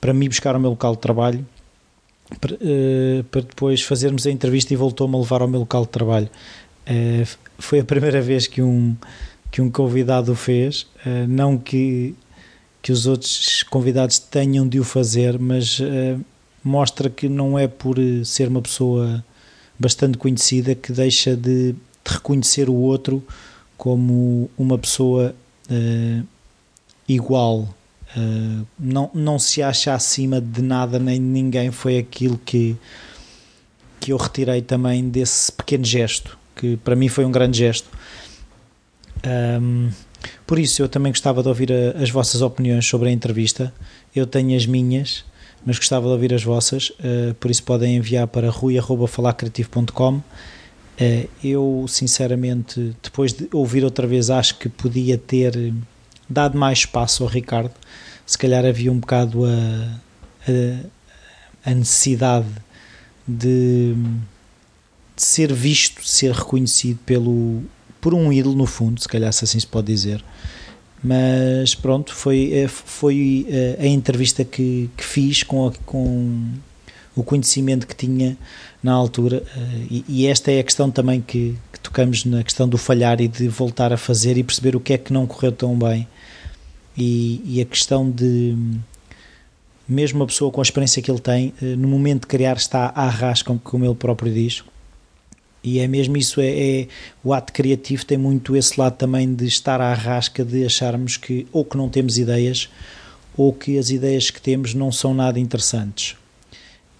S1: para mim buscar o meu local de trabalho para, uh, para depois fazermos a entrevista e voltou-me a levar ao meu local de trabalho. Uh, foi a primeira vez que um, que um convidado o fez, uh, não que, que os outros convidados tenham de o fazer, mas mostra que não é por ser uma pessoa bastante conhecida que deixa de, de reconhecer o outro como uma pessoa igual Uh, não, não se acha acima de nada nem de ninguém, foi aquilo que, que eu retirei também desse pequeno gesto, que para mim foi um grande gesto. Um, por isso, eu também gostava de ouvir a, as vossas opiniões sobre a entrevista. Eu tenho as minhas, mas gostava de ouvir as vossas, uh, por isso podem enviar para rui.falacreativo.com. Uh, eu, sinceramente, depois de ouvir outra vez, acho que podia ter dado mais espaço ao Ricardo se calhar havia um bocado a, a, a necessidade de, de, ser visto, de ser reconhecido pelo, por um ídolo, no fundo, se calhar se assim se pode dizer. Mas pronto, foi, eh, foi eh, a entrevista que, que fiz com, a, com o conhecimento que tinha na altura, eh, e, e esta é a questão também que, que, tocamos na questão do falhar e de voltar a fazer e perceber o que é que não correu tão bem e, e, a questão de mesmo a pessoa com a experiência que ele tem, eh, no momento de criar está a arrasca, como, como ele próprio diz, e é mesmo isso, é, é, o ato criativo tem muito esse lado também de estar à rasca, de acharmos que ou que não temos ideias, ou que as ideias que temos não são nada interessantes.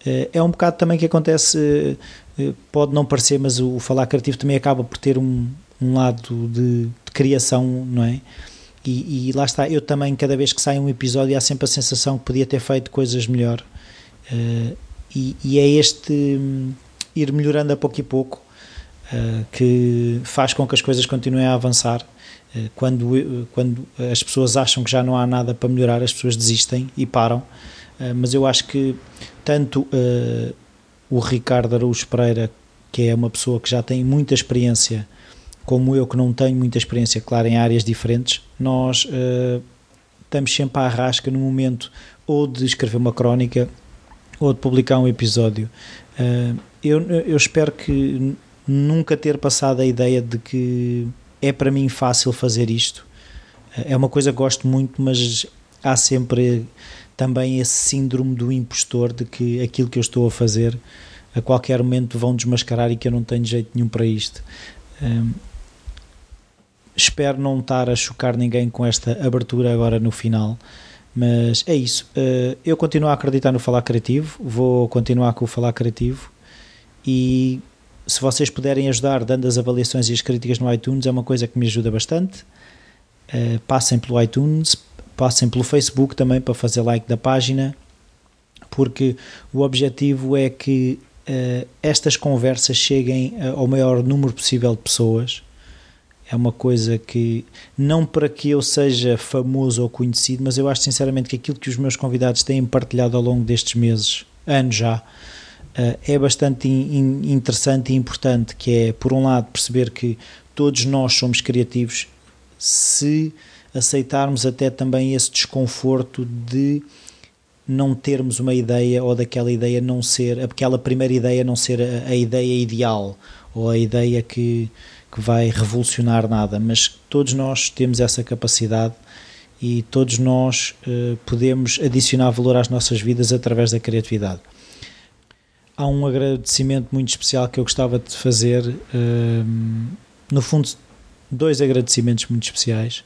S1: Eh, é um bocado também que acontece, eh, pode não parecer, mas o falar criativo também acaba por ter um, um lado de, de criação, não é? E, e, lá está, eu também, cada vez que sai um episódio, há sempre a sensação que podia ter feito coisas melhor. Uh, e, e, é este um, ir melhorando a pouco e pouco. uh, que faz com que as coisas continuem a avançar. Uh, quando, quando as pessoas acham que já não há nada para melhorar, as pessoas desistem e param. mas eu acho que tanto o Ricardo Araújo Pereira, que é uma pessoa que já tem muita experiência, como eu, que não tenho muita experiência, claro, em áreas diferentes, nós estamos sempre à rasca no momento ou de escrever uma crónica ou de publicar um episódio. Uh, eu, eu espero que nunca ter passado a ideia de que é para mim fácil fazer isto. Uh, é uma coisa que gosto muito, mas há sempre também esse síndrome do impostor de que aquilo que eu estou a fazer a qualquer momento vão desmascarar e que eu não tenho jeito nenhum para isto. Uh, espero não estar a chocar ninguém com esta abertura agora no final. Mas é isso. Eh, eu continuo a acreditar no Falar Criativo, vou continuar com o Falar Criativo e se vocês puderem ajudar dando as avaliações e as críticas no iTunes é uma coisa que me ajuda bastante. Eh, passem pelo iTunes, passem pelo Facebook também para fazer like da página, porque o objetivo é que eh, estas conversas cheguem ao maior número possível de pessoas é uma coisa que, não para que eu seja famoso ou conhecido, mas eu acho sinceramente que aquilo que os meus convidados têm partilhado ao longo destes meses, anos já, eh, é bastante interessante e importante, que é, por um lado, perceber que todos nós somos criativos se aceitarmos até também esse desconforto de não termos uma ideia ou daquela ideia não ser, aquela primeira ideia não ser a, a ideia ideal ou a ideia que que vai revolucionar nada, mas todos nós temos essa capacidade e todos nós uh, podemos adicionar valor às nossas vidas através da criatividade. Há um agradecimento muito especial que eu gostava de fazer, uh, no fundo, dois agradecimentos muito especiais.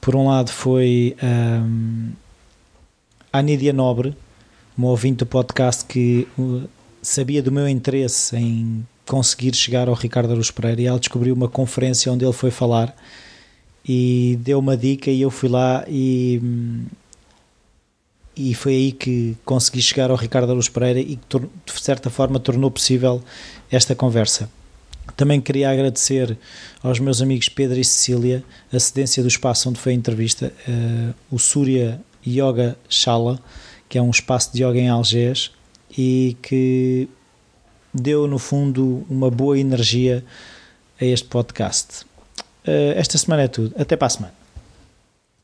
S1: Por um lado, foi um, a Nídia Nobre, uma ouvinte do podcast que uh, sabia do meu interesse em conseguir chegar ao Ricardo Aruz Pereira e ela descobriu uma conferência onde ele foi falar e deu uma dica e eu fui lá e e foi aí que consegui chegar ao Ricardo Aruz Pereira e que de certa forma tornou possível esta conversa. Também queria agradecer aos meus amigos Pedro e Cecília a cedência do espaço onde foi a entrevista, uh, o Surya Yoga Shala, que é um espaço de yoga em Algés e que deu, no fundo, uma boa energia a este podcast. Uh, esta semana é tudo. Até para a semana.